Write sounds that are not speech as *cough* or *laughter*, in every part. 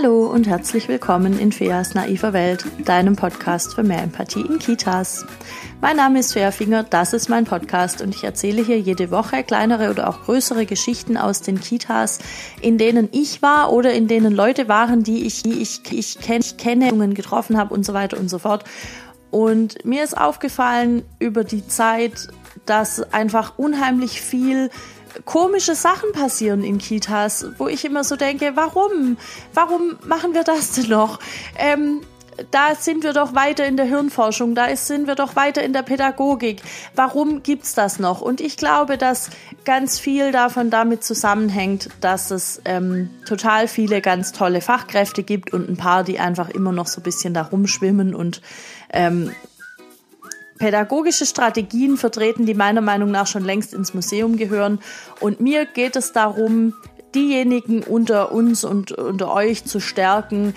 Hallo und herzlich willkommen in Feas naiver Welt, deinem Podcast für mehr Empathie in Kitas. Mein Name ist Fea Finger, das ist mein Podcast und ich erzähle hier jede Woche kleinere oder auch größere Geschichten aus den Kitas, in denen ich war oder in denen Leute waren, die ich, die ich, ich, kenn, ich kenne, getroffen habe und so weiter und so fort. Und mir ist aufgefallen über die Zeit, dass einfach unheimlich viel komische Sachen passieren in Kitas, wo ich immer so denke, warum? Warum machen wir das denn noch? Ähm, da sind wir doch weiter in der Hirnforschung, da sind wir doch weiter in der Pädagogik. Warum gibt's das noch? Und ich glaube, dass ganz viel davon damit zusammenhängt, dass es ähm, total viele ganz tolle Fachkräfte gibt und ein paar, die einfach immer noch so ein bisschen da rumschwimmen und ähm, pädagogische Strategien vertreten, die meiner Meinung nach schon längst ins Museum gehören. Und mir geht es darum, diejenigen unter uns und unter euch zu stärken,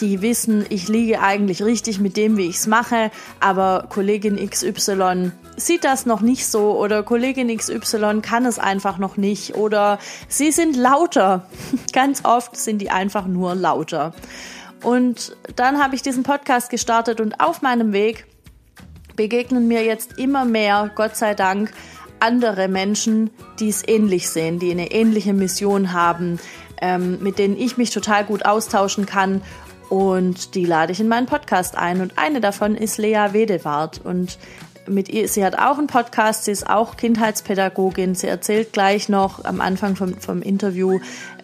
die wissen, ich liege eigentlich richtig mit dem, wie ich es mache, aber Kollegin XY sieht das noch nicht so oder Kollegin XY kann es einfach noch nicht oder sie sind lauter. *laughs* Ganz oft sind die einfach nur lauter. Und dann habe ich diesen Podcast gestartet und auf meinem Weg begegnen mir jetzt immer mehr, Gott sei Dank, andere Menschen, die es ähnlich sehen, die eine ähnliche Mission haben, ähm, mit denen ich mich total gut austauschen kann. Und die lade ich in meinen Podcast ein. Und eine davon ist Lea Wedewart. Und mit ihr, sie hat auch einen Podcast, sie ist auch Kindheitspädagogin. Sie erzählt gleich noch am Anfang vom, vom Interview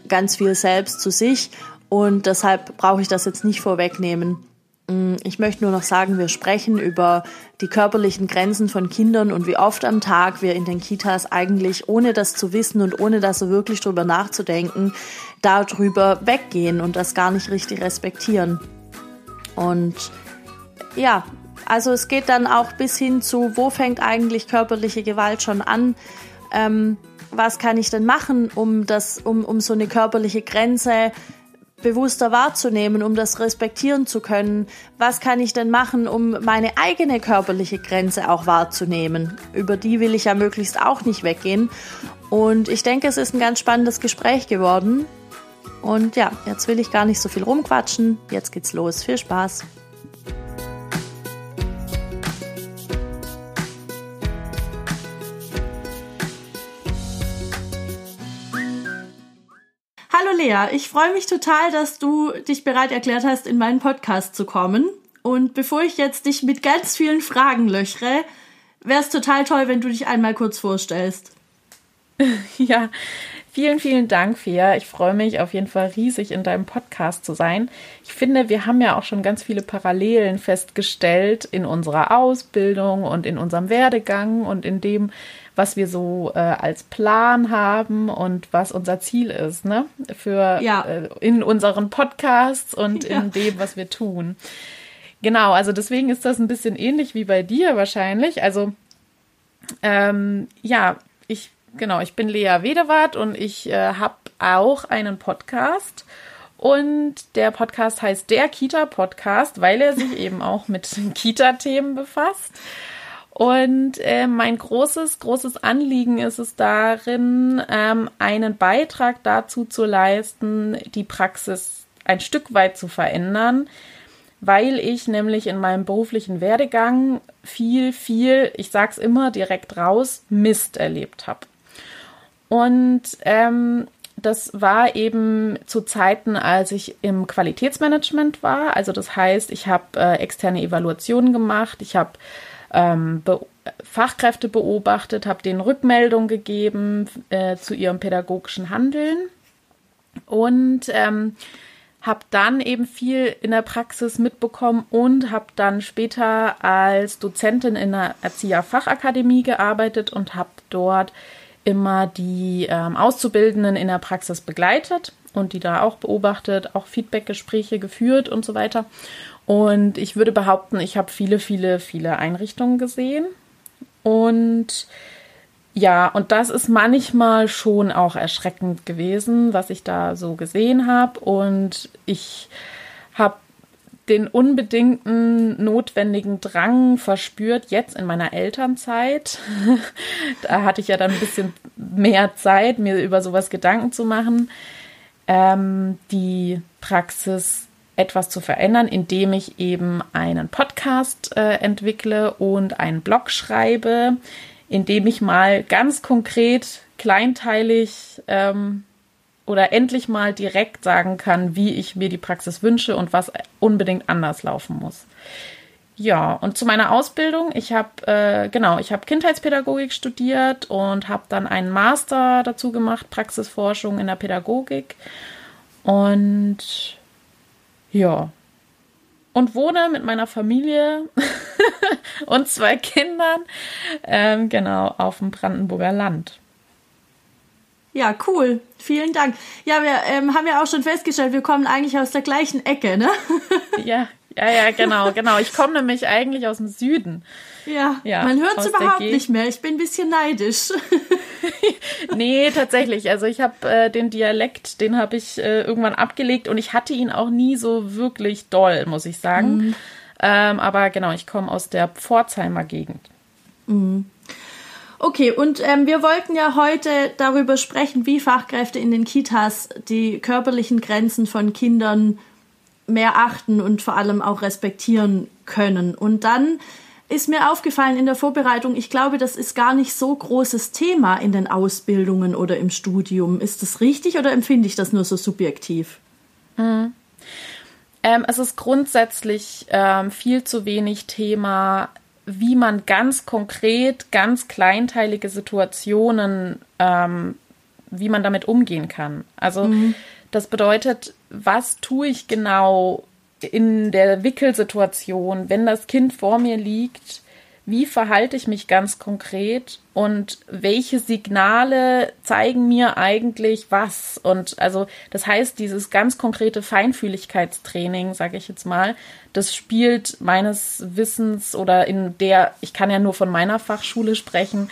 ganz viel selbst zu sich. Und deshalb brauche ich das jetzt nicht vorwegnehmen. Mm, ich möchte nur noch sagen, wir sprechen über die körperlichen Grenzen von Kindern und wie oft am Tag wir in den Kitas eigentlich, ohne das zu wissen und ohne das so wirklich drüber nachzudenken, darüber weggehen und das gar nicht richtig respektieren. Und ja, also es geht dann auch bis hin zu, wo fängt eigentlich körperliche Gewalt schon an? Ähm, was kann ich denn machen, um das, um, um so eine körperliche Grenze bewusster wahrzunehmen, um das respektieren zu können. Was kann ich denn machen, um meine eigene körperliche Grenze auch wahrzunehmen? Über die will ich ja möglichst auch nicht weggehen. Und ich denke, es ist ein ganz spannendes Gespräch geworden. Und ja, jetzt will ich gar nicht so viel rumquatschen. Jetzt geht's los. Viel Spaß. Hallo Lea, ich freue mich total, dass du dich bereit erklärt hast, in meinen Podcast zu kommen. Und bevor ich jetzt dich mit ganz vielen Fragen löchere, wäre es total toll, wenn du dich einmal kurz vorstellst. *laughs* Ja, vielen, vielen Dank, Fia. Ich freue mich auf jeden Fall riesig, in deinem Podcast zu sein. Ich finde, wir haben ja auch schon ganz viele Parallelen festgestellt in unserer Ausbildung und in unserem Werdegang und in dem, was wir so äh, als Plan haben und was unser Ziel ist, ne? Für ja. äh, in unseren Podcasts und ja. in dem, was wir tun. Genau, also deswegen ist das ein bisschen ähnlich wie bei dir wahrscheinlich. Also ähm, ja, ich genau, ich bin Lea Wedewart und ich äh, habe auch einen Podcast. Und der Podcast heißt der Kita-Podcast, weil er sich eben auch mit *laughs* Kita-Themen befasst. Und äh, mein großes, großes Anliegen ist es darin, ähm, einen Beitrag dazu zu leisten, die Praxis ein Stück weit zu verändern, weil ich nämlich in meinem beruflichen Werdegang viel, viel, ich sag's immer direkt raus, Mist erlebt habe. Und ähm, das war eben zu Zeiten, als ich im Qualitätsmanagement war. Also das heißt, ich habe äh, externe Evaluationen gemacht, ich habe ähm, Be Fachkräfte beobachtet, habe denen Rückmeldung gegeben äh, zu ihrem pädagogischen Handeln und ähm, habe dann eben viel in der Praxis mitbekommen und habe dann später als Dozentin in der Erzieherfachakademie gearbeitet und habe dort immer die ähm, Auszubildenden in der Praxis begleitet und die da auch beobachtet, auch Feedbackgespräche geführt und so weiter. Und ich würde behaupten, ich habe viele, viele, viele Einrichtungen gesehen. Und ja, und das ist manchmal schon auch erschreckend gewesen, was ich da so gesehen habe. Und ich habe den unbedingten notwendigen Drang verspürt, jetzt in meiner Elternzeit. *laughs* da hatte ich ja dann ein bisschen mehr Zeit, mir über sowas Gedanken zu machen ähm, die Praxis etwas zu verändern, indem ich eben einen Podcast äh, entwickle und einen Blog schreibe, indem ich mal ganz konkret, kleinteilig ähm, oder endlich mal direkt sagen kann, wie ich mir die Praxis wünsche und was unbedingt anders laufen muss. Ja, und zu meiner Ausbildung, ich habe äh, genau, ich habe Kindheitspädagogik studiert und habe dann einen Master dazu gemacht, Praxisforschung in der Pädagogik und ja. Und wohne mit meiner Familie *laughs* und zwei Kindern, ähm, genau, auf dem Brandenburger Land. Ja, cool. Vielen Dank. Ja, wir ähm, haben ja auch schon festgestellt, wir kommen eigentlich aus der gleichen Ecke, ne? *laughs* ja, ja, ja, genau, genau. Ich komme nämlich eigentlich aus dem Süden. Ja, ja man hört es überhaupt nicht mehr. Ich bin ein bisschen neidisch. *laughs* nee, tatsächlich. Also ich habe äh, den Dialekt, den habe ich äh, irgendwann abgelegt und ich hatte ihn auch nie so wirklich doll, muss ich sagen. Mhm. Ähm, aber genau, ich komme aus der Pforzheimer Gegend. Mhm. Okay, und ähm, wir wollten ja heute darüber sprechen, wie Fachkräfte in den Kitas die körperlichen Grenzen von Kindern mehr achten und vor allem auch respektieren können. Und dann ist mir aufgefallen in der Vorbereitung, ich glaube, das ist gar nicht so großes Thema in den Ausbildungen oder im Studium. Ist das richtig oder empfinde ich das nur so subjektiv? Mhm. Ähm, es ist grundsätzlich ähm, viel zu wenig Thema, wie man ganz konkret, ganz kleinteilige Situationen, ähm, wie man damit umgehen kann. Also mhm. das bedeutet, was tue ich genau in der Wickelsituation, wenn das Kind vor mir liegt, wie verhalte ich mich ganz konkret und welche Signale zeigen mir eigentlich was? Und also das heißt, dieses ganz konkrete Feinfühligkeitstraining, sage ich jetzt mal, das spielt meines Wissens oder in der, ich kann ja nur von meiner Fachschule sprechen,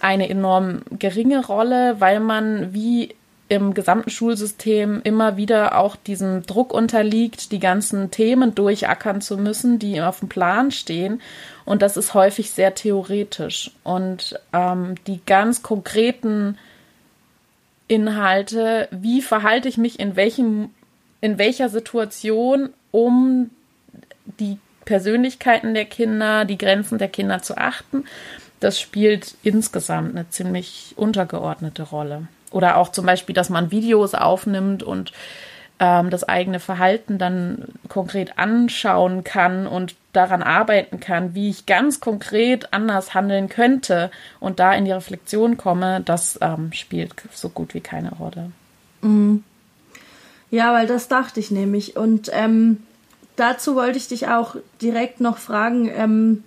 eine enorm geringe Rolle, weil man wie im gesamten Schulsystem immer wieder auch diesem Druck unterliegt, die ganzen Themen durchackern zu müssen, die auf dem Plan stehen. Und das ist häufig sehr theoretisch. Und ähm, die ganz konkreten Inhalte, wie verhalte ich mich in welchem, in welcher Situation, um die Persönlichkeiten der Kinder, die Grenzen der Kinder zu achten, das spielt insgesamt eine ziemlich untergeordnete Rolle. Oder auch zum Beispiel, dass man Videos aufnimmt und ähm, das eigene Verhalten dann konkret anschauen kann und daran arbeiten kann, wie ich ganz konkret anders handeln könnte und da in die Reflexion komme, das ähm, spielt so gut wie keine Rolle. Mhm. Ja, weil das dachte ich nämlich. Und ähm, dazu wollte ich dich auch direkt noch fragen, ähm,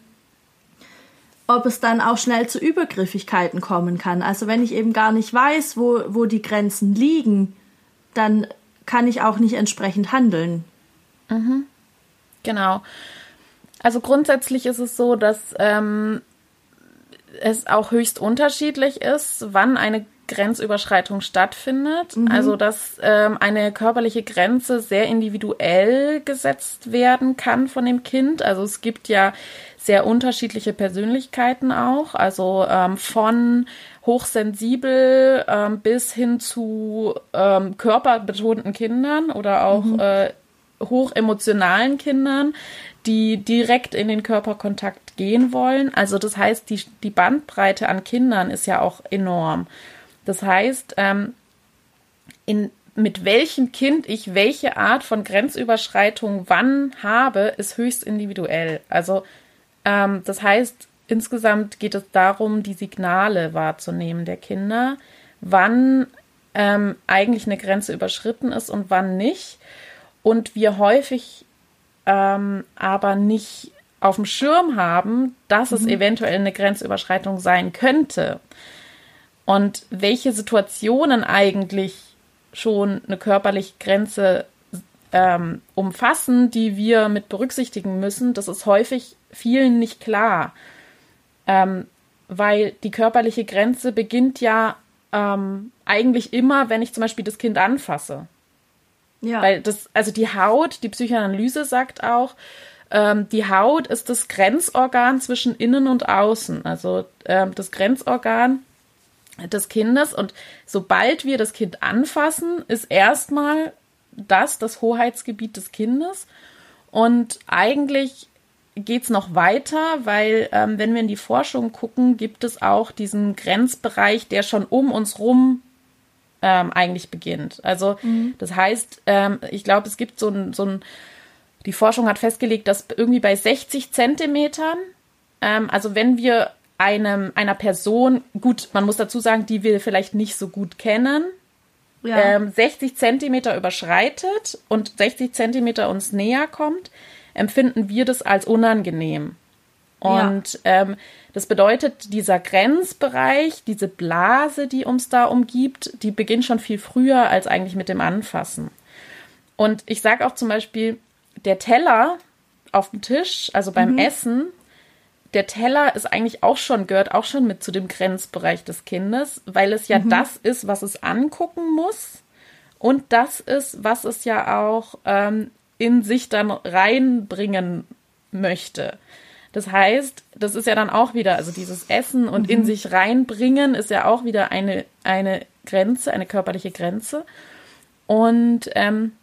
ob es dann auch schnell zu Übergriffigkeiten kommen kann. Also wenn ich eben gar nicht weiß, wo, wo die Grenzen liegen, dann kann ich auch nicht entsprechend handeln. Mhm. Genau. Also grundsätzlich ist es so, dass ähm, es auch höchst unterschiedlich ist, wann eine Grenzüberschreitung stattfindet. Mhm. Also dass ähm, eine körperliche Grenze sehr individuell gesetzt werden kann von dem Kind. Also es gibt ja sehr unterschiedliche Persönlichkeiten auch, also ähm, von hochsensibel ähm, bis hin zu ähm, körperbetonten Kindern oder auch mhm. äh, hochemotionalen Kindern, die direkt in den Körperkontakt gehen wollen. Also das heißt, die, die Bandbreite an Kindern ist ja auch enorm. Das heißt, ähm, in, mit welchem Kind ich welche Art von Grenzüberschreitung wann habe, ist höchst individuell. Also ähm, das heißt, insgesamt geht es darum, die Signale wahrzunehmen der Kinder, wann ähm, eigentlich eine Grenze überschritten ist und wann nicht. Und wir häufig ähm, aber nicht auf dem Schirm haben, dass mhm. es eventuell eine Grenzüberschreitung sein könnte. Und welche Situationen eigentlich schon eine körperliche Grenze ähm, umfassen, die wir mit berücksichtigen müssen, das ist häufig vielen nicht klar. Ähm, weil die körperliche Grenze beginnt ja ähm, eigentlich immer, wenn ich zum Beispiel das Kind anfasse. Ja. Weil das, also die Haut, die Psychoanalyse sagt auch, ähm, die Haut ist das Grenzorgan zwischen innen und außen. Also ähm, das Grenzorgan des Kindes. Und sobald wir das Kind anfassen, ist erstmal das das Hoheitsgebiet des Kindes. Und eigentlich geht es noch weiter, weil ähm, wenn wir in die Forschung gucken, gibt es auch diesen Grenzbereich, der schon um uns rum ähm, eigentlich beginnt. Also mhm. das heißt, ähm, ich glaube, es gibt so ein, so ein, die Forschung hat festgelegt, dass irgendwie bei 60 Zentimetern, ähm, also wenn wir einem, einer Person, gut, man muss dazu sagen, die wir vielleicht nicht so gut kennen, ja. ähm, 60 Zentimeter überschreitet und 60 Zentimeter uns näher kommt, empfinden wir das als unangenehm. Und ja. ähm, das bedeutet, dieser Grenzbereich, diese Blase, die uns da umgibt, die beginnt schon viel früher als eigentlich mit dem Anfassen. Und ich sage auch zum Beispiel, der Teller auf dem Tisch, also beim mhm. Essen, der Teller ist eigentlich auch schon, gehört auch schon mit zu dem Grenzbereich des Kindes, weil es ja mhm. das ist, was es angucken muss. Und das ist, was es ja auch ähm, in sich dann reinbringen möchte. Das heißt, das ist ja dann auch wieder, also dieses Essen und mhm. in sich reinbringen ist ja auch wieder eine, eine Grenze, eine körperliche Grenze. Und ähm,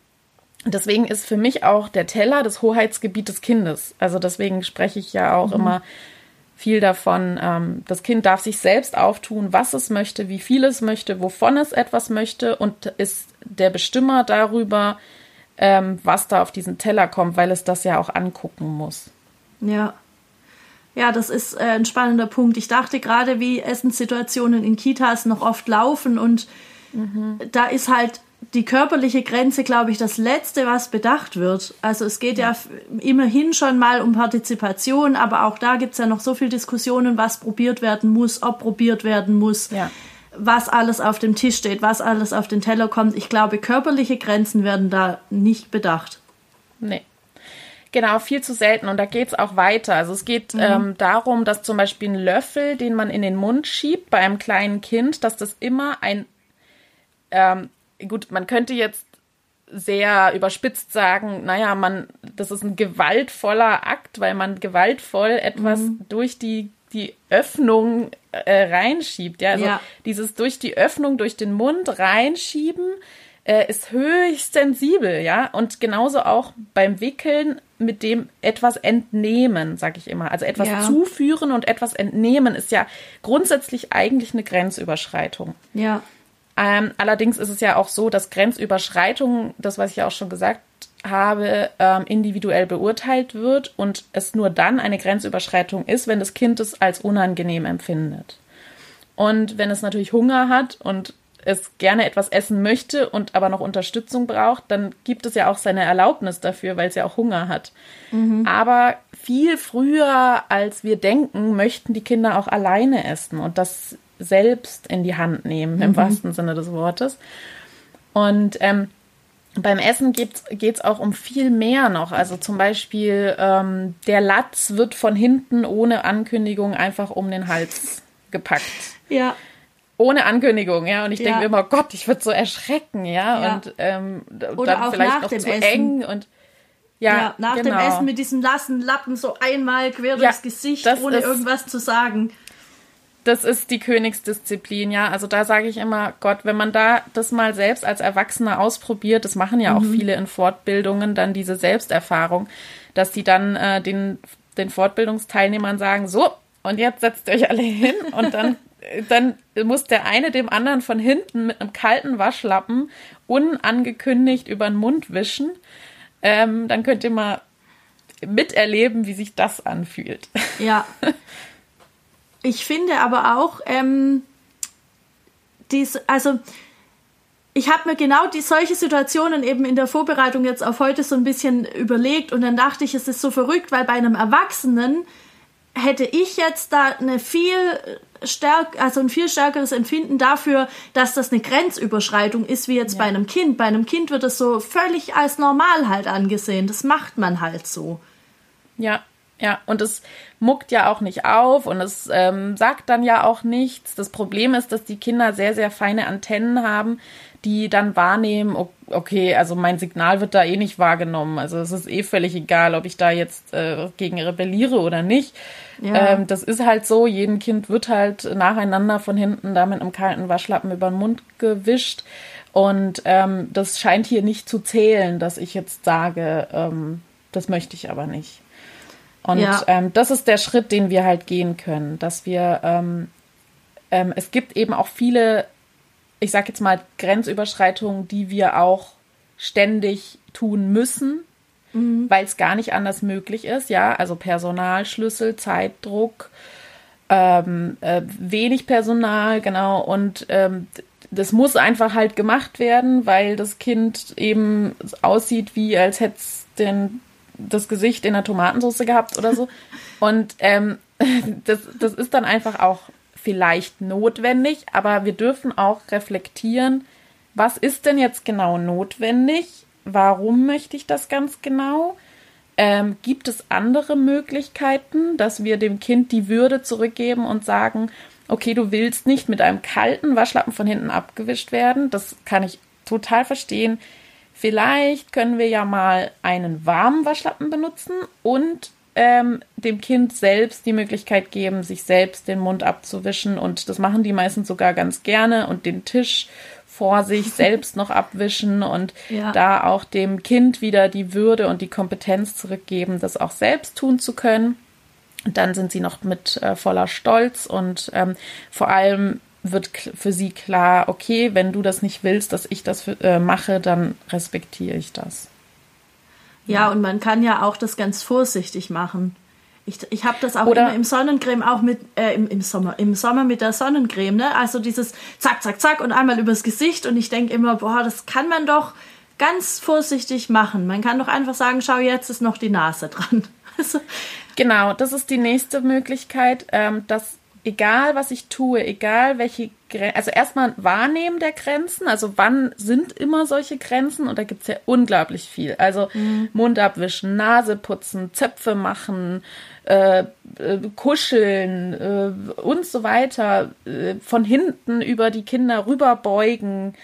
deswegen ist für mich auch der Teller das Hoheitsgebiet des Kindes. Also deswegen spreche ich ja auch mhm. immer viel davon, ähm, das Kind darf sich selbst auftun, was es möchte, wie viel es möchte, wovon es etwas möchte und ist der Bestimmer darüber, ähm, was da auf diesen Teller kommt, weil es das ja auch angucken muss. Ja. Ja, das ist äh, ein spannender Punkt. Ich dachte gerade, wie Essenssituationen in Kitas noch oft laufen und mhm. da ist halt die körperliche Grenze, glaube ich, das Letzte, was bedacht wird. Also es geht ja, ja immerhin schon mal um Partizipation, aber auch da gibt es ja noch so viel Diskussionen, was probiert werden muss, ob probiert werden muss, ja. was alles auf dem Tisch steht, was alles auf den Teller kommt. Ich glaube, körperliche Grenzen werden da nicht bedacht. Nee. Genau, viel zu selten. Und da geht es auch weiter. Also es geht mhm. ähm, darum, dass zum Beispiel ein Löffel, den man in den Mund schiebt bei einem kleinen Kind, dass das immer ein ähm, gut, man könnte jetzt sehr überspitzt sagen, naja, man, das ist ein gewaltvoller Akt, weil man gewaltvoll etwas mhm. durch die, die Öffnung äh, reinschiebt. Ja, also ja. dieses durch die Öffnung, durch den Mund reinschieben äh, ist höchst sensibel, ja. Und genauso auch beim Wickeln mit dem etwas entnehmen, sag ich immer. Also etwas ja. zuführen und etwas entnehmen ist ja grundsätzlich eigentlich eine Grenzüberschreitung. Ja. Ähm, allerdings ist es ja auch so, dass Grenzüberschreitung, das was ich ja auch schon gesagt habe, ähm, individuell beurteilt wird und es nur dann eine Grenzüberschreitung ist, wenn das Kind es als unangenehm empfindet. Und wenn es natürlich Hunger hat und es gerne etwas essen möchte und aber noch Unterstützung braucht, dann gibt es ja auch seine Erlaubnis dafür, weil es ja auch Hunger hat. Mhm. Aber viel früher, als wir denken, möchten die Kinder auch alleine essen. Und das selbst in die Hand nehmen, mhm. im wahrsten Sinne des Wortes. Und ähm, beim Essen geht es auch um viel mehr noch. Also zum Beispiel ähm, der Latz wird von hinten ohne Ankündigung einfach um den Hals gepackt. Ja. Ohne Ankündigung, ja. Und ich ja. denke immer, Gott, ich würde so erschrecken, ja. ja. Und ähm, Oder dann vielleicht noch zu Essen. eng und ja, ja nach genau. dem Essen mit diesem nassen Lappen so einmal quer durchs Gesicht, ohne irgendwas zu sagen das ist die Königsdisziplin, ja. Also da sage ich immer, Gott, wenn man da das mal selbst als Erwachsener ausprobiert, das machen ja auch mhm. viele in Fortbildungen, dann diese Selbsterfahrung, dass die dann äh, den, den Fortbildungsteilnehmern sagen, so, und jetzt setzt euch alle hin *laughs* und dann, dann muss der eine dem anderen von hinten mit einem kalten Waschlappen unangekündigt über den Mund wischen. Ähm, dann könnt ihr mal miterleben, wie sich das anfühlt. Ja. *laughs* ich finde aber auch, ähm, dies, also ich habe mir genau die solche Situationen eben in der Vorbereitung jetzt auf heute so ein bisschen überlegt und dann dachte ich, es ist so verrückt, weil bei einem Erwachsenen hätte ich jetzt da eine viel stärk, also ein viel stärkeres Empfinden dafür, dass das eine Grenzüberschreitung ist, wie jetzt ja. bei einem Kind. Bei einem Kind wird das so völlig als normal halt angesehen. Das macht man halt so. Ja, Ja, und es muckt ja auch nicht auf und es ähm, sagt dann ja auch nichts. Das Problem ist, dass die Kinder sehr, sehr feine Antennen haben, die dann wahrnehmen, okay, also mein Signal wird da eh nicht wahrgenommen. Also es ist eh völlig egal, ob ich da jetzt äh, gegen rebelliere oder nicht. Ja. Ähm, das ist halt so, jedem Kind wird halt nacheinander von hinten da mit einem kalten Waschlappen über den Mund gewischt. Und ähm, das scheint hier nicht zu zählen, dass ich jetzt sage, ähm, das möchte ich aber nicht. Und ja. ähm, das ist der Schritt, den wir halt gehen können, dass wir, ähm, ähm, es gibt eben auch viele, ich sag jetzt mal, Grenzüberschreitungen, die wir auch ständig tun müssen, mhm. weil es gar nicht anders möglich ist, ja, also Personalschlüssel, Zeitdruck, ähm, äh, wenig Personal, genau, und ähm, das muss einfach halt gemacht werden, weil das Kind eben aussieht, wie als hätte es den das Gesicht in der Tomatensauce gehabt oder so. Und ähm, *laughs* das, das ist dann einfach auch vielleicht notwendig, aber wir dürfen auch reflektieren, was ist denn jetzt genau notwendig? Warum möchte ich das ganz genau? Ähm, gibt es andere Möglichkeiten, dass wir dem Kind die Würde zurückgeben und sagen, okay, du willst nicht mit einem kalten Waschlappen von hinten abgewischt werden? Das kann ich total verstehen. Vielleicht können wir ja mal einen warmen Waschlappen benutzen und ähm, dem Kind selbst die Möglichkeit geben, sich selbst den Mund abzuwischen. Und das machen die meisten sogar ganz gerne und den Tisch vor sich *laughs* selbst noch abwischen und ja. da auch dem Kind wieder die Würde und die Kompetenz zurückgeben, das auch selbst tun zu können. Und dann sind sie noch mit äh, voller Stolz und ähm, vor allem wird für sie klar, okay, wenn du das nicht willst, dass ich das für, äh, mache, dann respektiere ich das. Ja, und man kann ja auch das ganz vorsichtig machen. Ich, ich habe das auch Oder immer im Sonnencreme, auch mit, äh, im, im Sommer, im Sommer mit der Sonnencreme, ne? Also dieses zack, zack, zack und einmal übers Gesicht und ich denke immer, boah, das kann man doch ganz vorsichtig machen. Man kann doch einfach sagen, schau, jetzt ist noch die Nase dran. *laughs* Also, genau, das ist die nächste Möglichkeit, ähm, dass egal was ich tue, egal welche Grenzen, also erstmal Wahrnehmen der Grenzen, also wann sind immer solche Grenzen und da gibt's ja unglaublich viel. Also mhm. Mund abwischen, Nase putzen, Zöpfe machen, äh, äh, kuscheln äh, und so weiter, äh, von hinten über die Kinder rüberbeugen,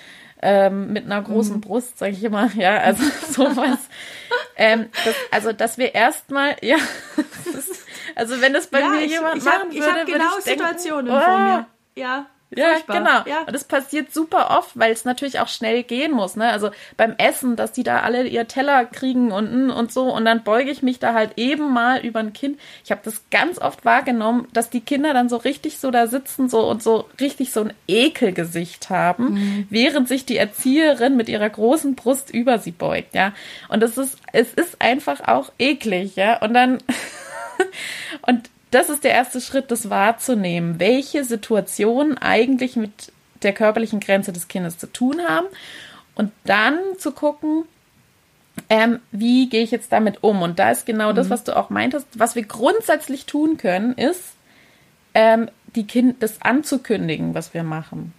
ähm, mit einer großen mhm. Brust, sage ich immer, ja, also *laughs* sowas. *laughs* ähm, das, also, dass wir erstmal, ja, *laughs* also wenn das bei ja, mir ich, jemand ich machen hab, würde, ich habe genau ich Situationen denken, oh, vor mir. Ja. Ja, Furchtbar. genau. Ja. Und das passiert super oft, weil es natürlich auch schnell gehen muss. Ne? Also beim Essen, dass die da alle ihr Teller kriegen und, und so. Und dann beuge ich mich da halt eben mal über ein Kind. Ich habe das ganz oft wahrgenommen, dass die Kinder dann so richtig so da sitzen so und so richtig so ein Ekelgesicht haben, mhm. während sich die Erzieherin mit ihrer großen Brust über sie beugt. Ja, und es ist, es ist einfach auch eklig. Ja, und dann *laughs* *laughs* und das ist der erste Schritt, das wahrzunehmen, welche Situationen eigentlich mit der körperlichen Grenze des Kindes zu tun haben und dann zu gucken, ähm, wie gehe ich jetzt damit um? Und da ist genau mhm. das, was du auch meintest. Was wir grundsätzlich tun können, ist, ähm, die kind das anzukündigen, was wir machen.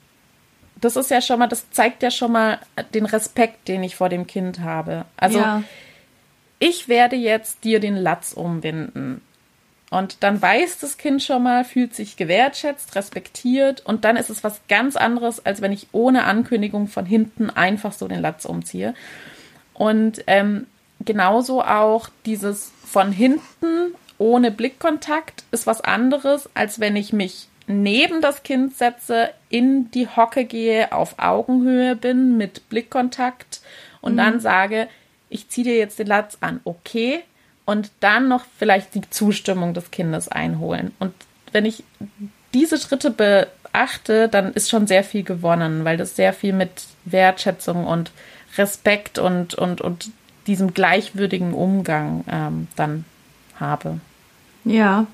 Das ist ja schon mal, das zeigt ja schon mal den Respekt, den ich vor dem Kind habe. Also ja. ich werde jetzt dir den Latz umwinden. Und dann weiß das Kind schon mal, fühlt sich gewertschätzt, respektiert und dann ist es was ganz anderes, als wenn ich ohne Ankündigung von hinten einfach so den Latz umziehe. Und ähm, genauso auch dieses von hinten ohne Blickkontakt ist was anderes, als wenn ich mich neben das Kind setze, in die Hocke gehe, auf Augenhöhe bin mit Blickkontakt und mhm. dann sage, ich ziehe dir jetzt den Latz an. Okay, und dann noch vielleicht die Zustimmung des Kindes einholen. Und wenn ich diese Schritte beachte, dann ist schon sehr viel gewonnen, weil das sehr viel mit Wertschätzung und Respekt und, und, und diesem gleichwürdigen Umgang ähm, dann habe. Ja.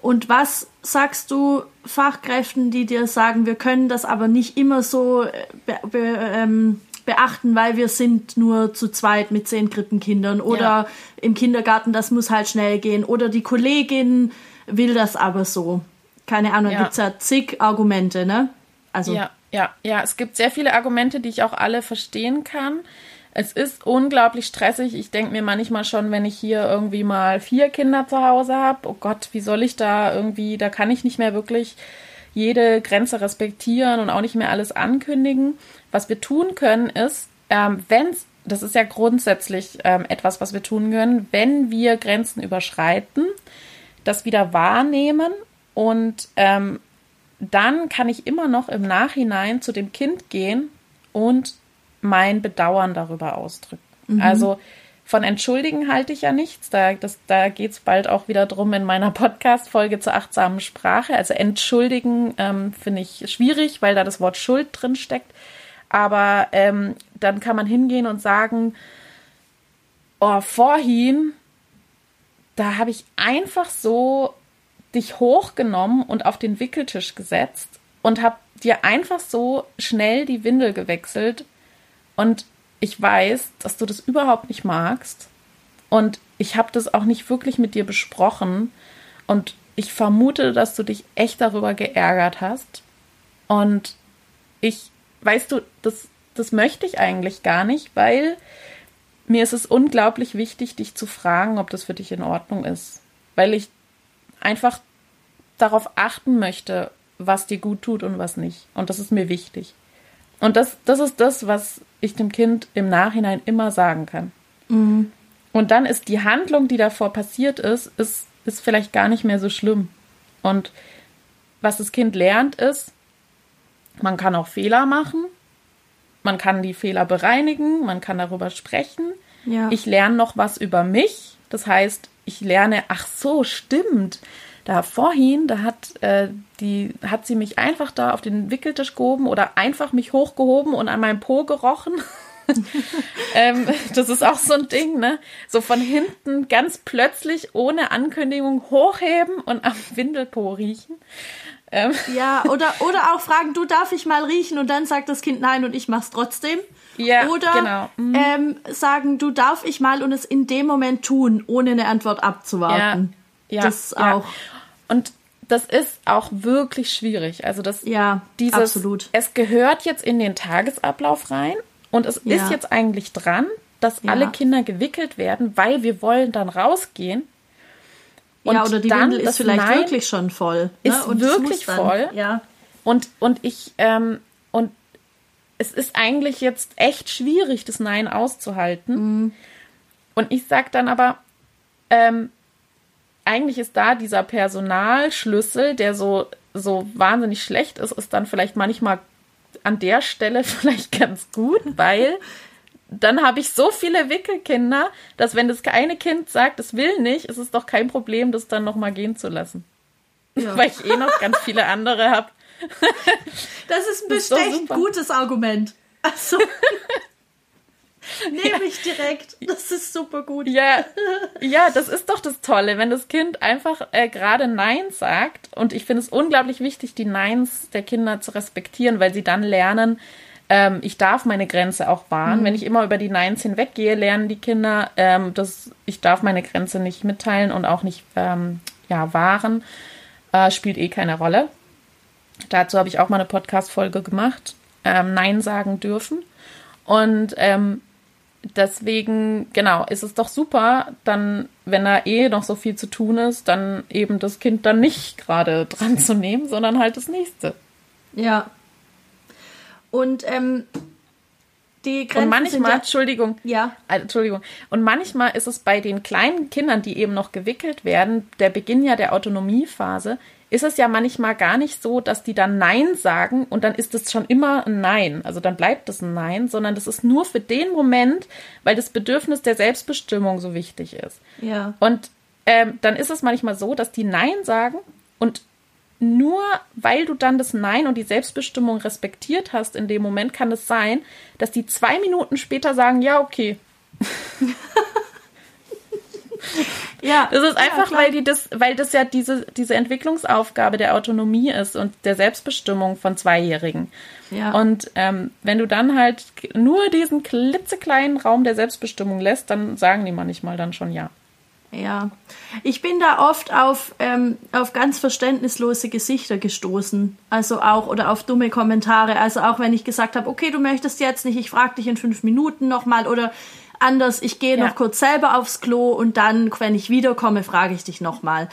Und was sagst du Fachkräften, die dir sagen, wir können das aber nicht immer so äh, ähm, beachten, weil wir sind nur zu zweit mit zehn Krippenkindern oder ja. im Kindergarten, das muss halt schnell gehen oder die Kollegin will das aber so. Keine Ahnung, ja. es ja zig Argumente, ne? Also. Ja, ja, ja, es gibt sehr viele Argumente, die ich auch alle verstehen kann. Es ist unglaublich stressig. Ich denke mir manchmal schon, wenn ich hier irgendwie mal vier Kinder zu Hause habe, oh Gott, wie soll ich da irgendwie, da kann ich nicht mehr wirklich jede Grenze respektieren und auch nicht mehr alles ankündigen. Was wir tun können, ist, ähm, wenn das ist ja grundsätzlich ähm, etwas, was wir tun können, wenn wir Grenzen überschreiten, das wieder wahrnehmen und ähm, dann kann ich immer noch im Nachhinein zu dem Kind gehen und mein Bedauern darüber ausdrücken. Mhm. Also von entschuldigen halte ich ja nichts. Da, da geht es bald auch wieder drum in meiner *laughs* Podcast-Folge zur achtsamen Sprache. Also entschuldigen ähm, finde ich schwierig, weil da das Wort Schuld drin steckt. Aber ähm, dann kann man hingehen und sagen, oh, vorhin, da habe ich einfach so dich hochgenommen und auf den Wickeltisch gesetzt und habe dir einfach so schnell die Windel gewechselt. Und ich weiß, dass du das überhaupt nicht magst. Und ich habe das auch nicht wirklich mit dir besprochen. Und ich vermute, dass du dich echt darüber geärgert hast. Und ich, weißt du, das, das möchte ich eigentlich gar nicht, weil mir ist es unglaublich wichtig, dich zu fragen, ob das für dich in Ordnung ist. Weil ich einfach darauf achten möchte, was dir gut tut und was nicht. Und das ist mir wichtig. Und das, das ist das, was ich dem Kind im Nachhinein immer sagen kann. Mhm. Und dann ist die Handlung, die davor passiert ist, ist, ist vielleicht gar nicht mehr so schlimm. Und was das Kind lernt, ist, man kann auch Fehler machen, man kann die Fehler bereinigen, man kann darüber sprechen. Ja. Ich lerne noch was über mich. Das heißt, ich lerne, ach so, stimmt da vorhin, da hat äh, die hat sie mich einfach da auf den Wickeltisch gehoben oder einfach mich hochgehoben und an meinem Po gerochen. *laughs* *laughs* ähm, das ist auch so ein Ding, ne? So von hinten ganz plötzlich ohne Ankündigung hochheben und am Windelpo riechen. Ähm. Ja, oder, oder auch fragen, du darf ich mal riechen und dann sagt das Kind nein und ich mach's trotzdem. Ja, oder genau. mhm. ähm, sagen, du darf ich mal und es in dem Moment tun, ohne eine Antwort abzuwarten. Ja, ja, das ja. auch. Und das ist auch wirklich schwierig. Also das, ja, dieses, absolut. Es gehört jetzt in den Tagesablauf rein und es ja. ist jetzt eigentlich dran, dass alle Kinder gewickelt werden, weil wir wollen dann rausgehen. Und ja, oder die dann Windel ist vielleicht Nein wirklich schon voll. Ne? Ist und wirklich voll. Ja. Und, und ich, ähm, und es ist eigentlich jetzt echt schwierig, das Nein auszuhalten. Mhm. Und ich sag dann aber, ähm, eigentlich ist da dieser Personalschlüssel, der so, so wahnsinnig schlecht ist, ist dann vielleicht manchmal an der Stelle *laughs* vielleicht ganz gut, weil dann habe ich so viele Wickelkinder, dass wenn das eine Kind sagt, es will nicht, ist es doch kein Problem, das dann nochmal gehen zu lassen. Ja. Weil ich eh noch ganz viele andere habe. Das ist ein bestimmt gutes Argument. Also. *laughs* Nehme ich direkt. Das ist super gut. Ja, ja, das ist doch das Tolle, wenn das Kind einfach äh, gerade Nein sagt. Und ich finde es unglaublich wichtig, die Neins der Kinder zu respektieren, weil sie dann lernen, ähm, ich darf meine Grenze auch wahren. Mhm. Wenn ich immer über die Neins hinweggehe, lernen die Kinder, ähm, dass ich darf meine Grenze nicht mitteilen und auch nicht ähm, ja, wahren. Äh, spielt eh keine Rolle. Dazu habe ich auch mal eine Podcast-Folge gemacht. Ähm, Nein sagen dürfen. Und ähm, deswegen, genau, ist es doch super, dann, wenn da eh noch so viel zu tun ist, dann eben das Kind dann nicht gerade *laughs* dran zu nehmen, sondern halt das nächste. Ja. Und ähm, die Grenzen Und manchmal, ja, Entschuldigung, ja. Äh, Entschuldigung. Und manchmal ist es bei den kleinen Kindern, die eben noch gewickelt werden, der Beginn ja der Autonomiephase, ist es ja manchmal gar nicht so, dass die dann Nein sagen und dann ist es schon immer ein Nein. Also dann bleibt es ein Nein, sondern das ist nur für den Moment, weil das Bedürfnis der Selbstbestimmung so wichtig ist. Ja. Und ähm, dann ist es manchmal so, dass die Nein sagen und nur weil du dann das Nein und die Selbstbestimmung respektiert hast in dem Moment, kann es sein, dass die zwei Minuten später sagen, ja, okay. *laughs* Ja. Das ist einfach, ja, weil die das, weil das ja diese, diese Entwicklungsaufgabe der Autonomie ist und der Selbstbestimmung von Zweijährigen. Ja. Und ähm, wenn du dann halt nur diesen klitzekleinen Raum der Selbstbestimmung lässt, dann sagen die manchmal dann schon ja. Ja, ich bin da oft auf, ähm, auf ganz verständnislose Gesichter gestoßen. Also auch, oder auf dumme Kommentare. Also auch wenn ich gesagt habe, okay, du möchtest jetzt nicht, ich frage dich in fünf Minuten nochmal oder anders, ich gehe ja. noch kurz selber aufs Klo und dann, wenn ich wiederkomme, frage ich dich nochmal.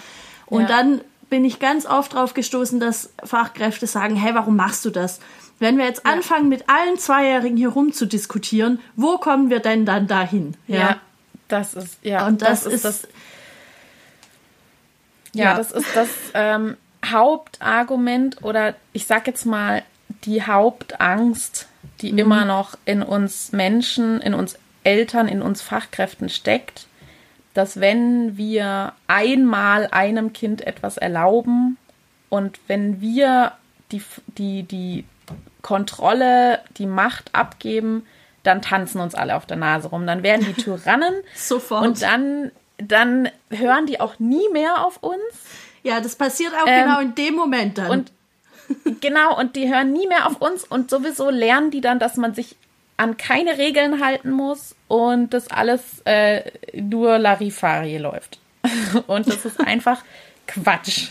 Und ja. dann bin ich ganz oft drauf gestoßen, dass Fachkräfte sagen, hey, warum machst du das? Wenn wir jetzt ja. anfangen, mit allen Zweijährigen hier rum zu diskutieren, wo kommen wir denn dann dahin? Ja. Das ist, ja. Und das, das ist, das. Ja, ja, das ist das ähm, Hauptargument oder ich sag jetzt mal die Hauptangst, die mhm. immer noch in uns Menschen, in uns Eltern, in uns Fachkräften steckt, dass wenn wir einmal einem Kind etwas erlauben und wenn wir die, die, die Kontrolle, die Macht abgeben, dann tanzen uns alle auf der Nase rum. Dann werden die *laughs* Tyrannen. Sofort. Und dann, dann hören die auch nie mehr auf uns. Ja, das passiert auch ähm, genau in dem Moment dann. Und genau, und die hören nie mehr auf uns und sowieso lernen die dann, dass man sich an keine Regeln halten muss und das alles äh, nur Larifari läuft. *laughs* und das ist einfach Quatsch.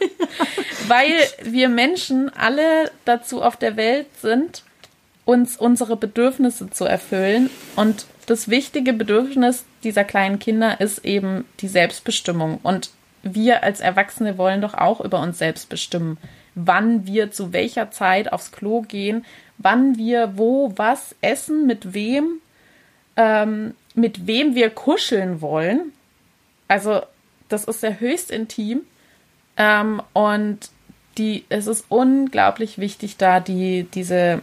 *laughs* Weil wir Menschen alle dazu auf der Welt sind, uns unsere Bedürfnisse zu erfüllen. Und das wichtige Bedürfnis dieser kleinen Kinder ist eben die Selbstbestimmung. Und wir als Erwachsene wollen doch auch über uns selbst bestimmen, wann wir zu welcher Zeit aufs Klo gehen, wann wir wo was essen, mit wem, ähm, mit wem wir kuscheln wollen. Also das ist ja höchst intim. Ähm, und die, es ist unglaublich wichtig, da die, diese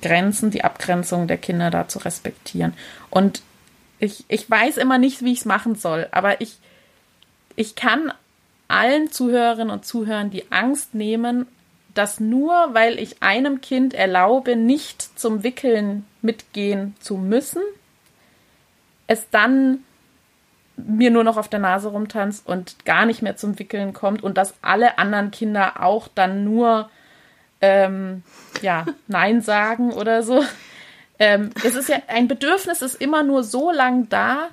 Grenzen, die Abgrenzung der Kinder da zu respektieren. Und ich, ich weiß immer nicht, wie ich es machen soll, aber ich, ich kann allen Zuhörerinnen und Zuhörern die Angst nehmen, dass nur weil ich einem Kind erlaube, nicht zum Wickeln mitgehen zu müssen, es dann mir nur noch auf der Nase rumtanzt und gar nicht mehr zum Wickeln kommt und dass alle anderen Kinder auch dann nur ähm, ja, Nein sagen oder so. Ähm, es ist ja, ein Bedürfnis ist immer nur so lang da,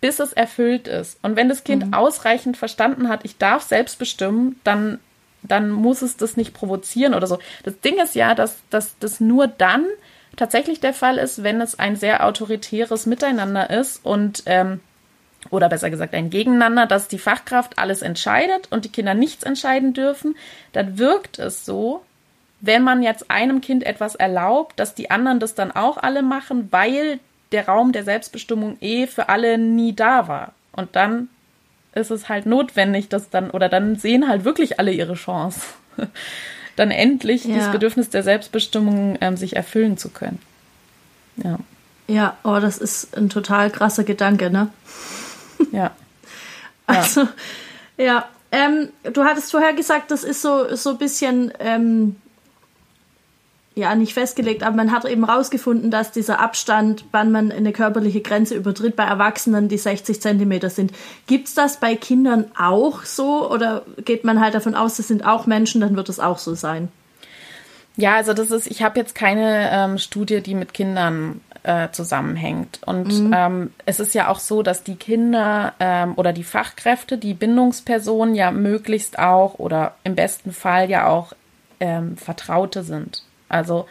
bis es erfüllt ist. Und wenn das Kind mhm. ausreichend verstanden hat, ich darf selbst bestimmen, dann, dann muss es das nicht provozieren oder so. Das Ding ist ja, dass, dass das nur dann tatsächlich der Fall ist, wenn es ein sehr autoritäres Miteinander ist und ähm, oder besser gesagt ein Gegeneinander, dass die Fachkraft alles entscheidet und die Kinder nichts entscheiden dürfen, dann wirkt es so, wenn man jetzt einem Kind etwas erlaubt, dass die anderen das dann auch alle machen, weil der Raum der Selbstbestimmung eh für alle nie da war. Und dann ist es halt notwendig, dass dann, oder dann sehen halt wirklich alle ihre Chance, *laughs* dann endlich ja. dieses Bedürfnis der Selbstbestimmung ähm, sich erfüllen zu können. Ja. Ja, oh, das ist ein total krasser Gedanke, ne? Ja. *laughs* Also, ja. Ähm, du hattest vorher gesagt, das ist so, so ein bisschen, ähm, ja, nicht festgelegt, aber man hat eben rausgefunden, dass dieser Abstand, wann man eine körperliche Grenze übertritt, bei Erwachsenen die 60 Zentimeter sind. Gibt's das bei Kindern auch so oder geht man halt davon aus, das sind auch Menschen, dann wird es auch so sein? Ja, also das ist, ich habe jetzt keine ähm, Studie, die mit Kindern äh, zusammenhängt. Und mhm. ähm, es ist ja auch so, dass die Kinder ähm, oder die Fachkräfte, die Bindungspersonen ja möglichst auch oder im besten Fall ja auch ähm, Vertraute sind. Also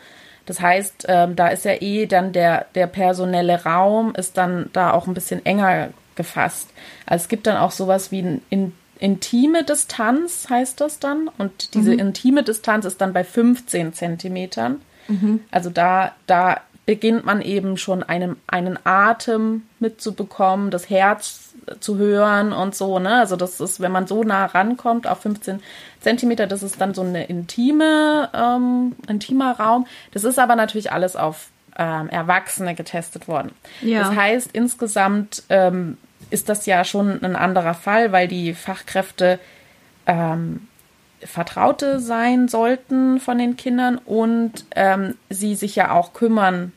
das heißt, ähm, da ist ja eh dann der, der personelle Raum ist dann da auch ein bisschen enger gefasst. Also es gibt dann auch sowas wie ein in, intime Distanz, heißt das dann. Und diese mhm. intime Distanz ist dann bei 15 Zentimetern. Mhm. Also da, da beginnt man eben schon einem, einen Atem mitzubekommen, das Herz zu hören und so, ne? Also das ist, wenn man so nah rankommt auf 15 Zentimeter, das ist dann so eine intime, ähm, intimer Raum. Das ist aber natürlich alles auf ähm, Erwachsene getestet worden. Ja. Das heißt, insgesamt ähm, ist das ja schon ein anderer Fall, weil die Fachkräfte ähm, Vertraute sein sollten von den Kindern und ähm, sie sich ja auch kümmern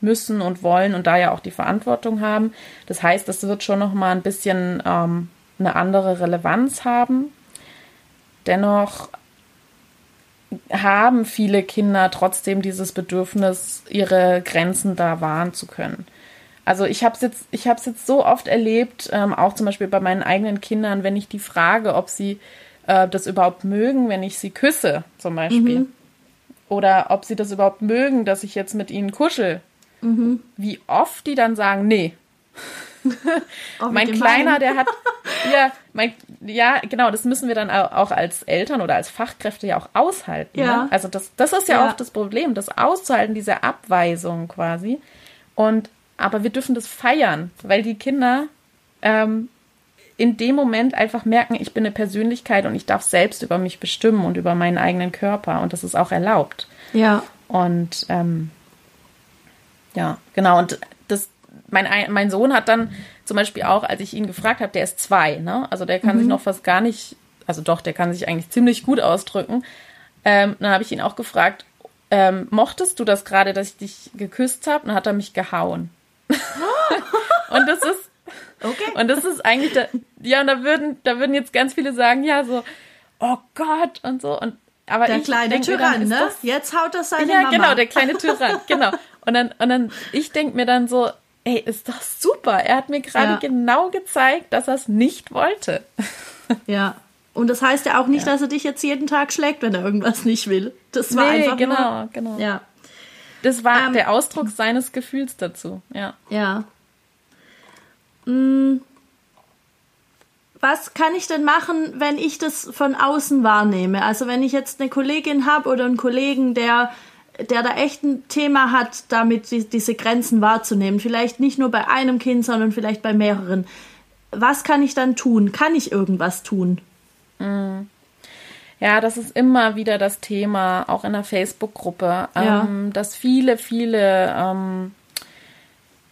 müssen und wollen und da ja auch die Verantwortung haben. Das heißt, es wird schon noch mal ein bisschen ähm, eine andere Relevanz haben. Dennoch haben viele Kinder trotzdem dieses Bedürfnis, ihre Grenzen da wahren zu können. Also ich habe es jetzt, ich habe jetzt so oft erlebt, ähm, auch zum Beispiel bei meinen eigenen Kindern, wenn ich die frage, ob sie äh, das überhaupt mögen, wenn ich sie küsse, zum Beispiel. Mhm. Oder ob sie das überhaupt mögen, dass ich jetzt mit ihnen kuschel. Mhm. Wie oft die dann sagen, nee. *laughs* Oh, mein Kleiner, der hat, *laughs* ja, mein, ja, genau, das müssen wir dann auch als Eltern oder als Fachkräfte ja auch aushalten. Ja. Ne? Also das, das ist ja, ja auch das Problem, das auszuhalten, diese Abweisung quasi. Und aber wir dürfen das feiern, weil die Kinder ähm, in dem Moment einfach merken, ich bin eine Persönlichkeit und ich darf selbst über mich bestimmen und über meinen eigenen Körper und das ist auch erlaubt. Ja. Und ähm, ja, genau. Und das, mein, mein Sohn hat dann zum Beispiel auch, als ich ihn gefragt habe, der ist zwei, ne? Also der kann mhm. sich noch fast gar nicht, also doch, der kann sich eigentlich ziemlich gut ausdrücken. Ähm, dann habe ich ihn auch gefragt, ähm, mochtest du das gerade, dass ich dich geküsst habe? Und dann hat er mich gehauen. *laughs* und das ist okay. und das ist eigentlich da, ja und da würden da würden jetzt ganz viele sagen ja so oh Gott und so und aber der kleine Tyrann ne jetzt haut das seine ja Mama. genau der kleine Tyrann *laughs* genau und dann und dann ich denke mir dann so ey ist das super er hat mir gerade ja. genau gezeigt dass er es nicht wollte *laughs* ja und das heißt ja auch nicht, ja. dass er dich jetzt jeden Tag schlägt, wenn er irgendwas nicht will. Das war nee, einfach genau, nur, genau. Ja. Das war ähm, der Ausdruck seines Gefühls dazu, ja. Ja. Hm. Was kann ich denn machen, wenn ich das von außen wahrnehme? Also wenn ich jetzt eine Kollegin habe oder einen Kollegen, der, der da echt ein Thema hat, damit die, diese Grenzen wahrzunehmen. Vielleicht nicht nur bei einem Kind, sondern vielleicht bei mehreren. Was kann ich dann tun? Kann ich irgendwas tun? Mhm. Ja, das ist immer wieder das Thema, auch in der Facebook-Gruppe, ja. ähm, dass viele, viele ähm,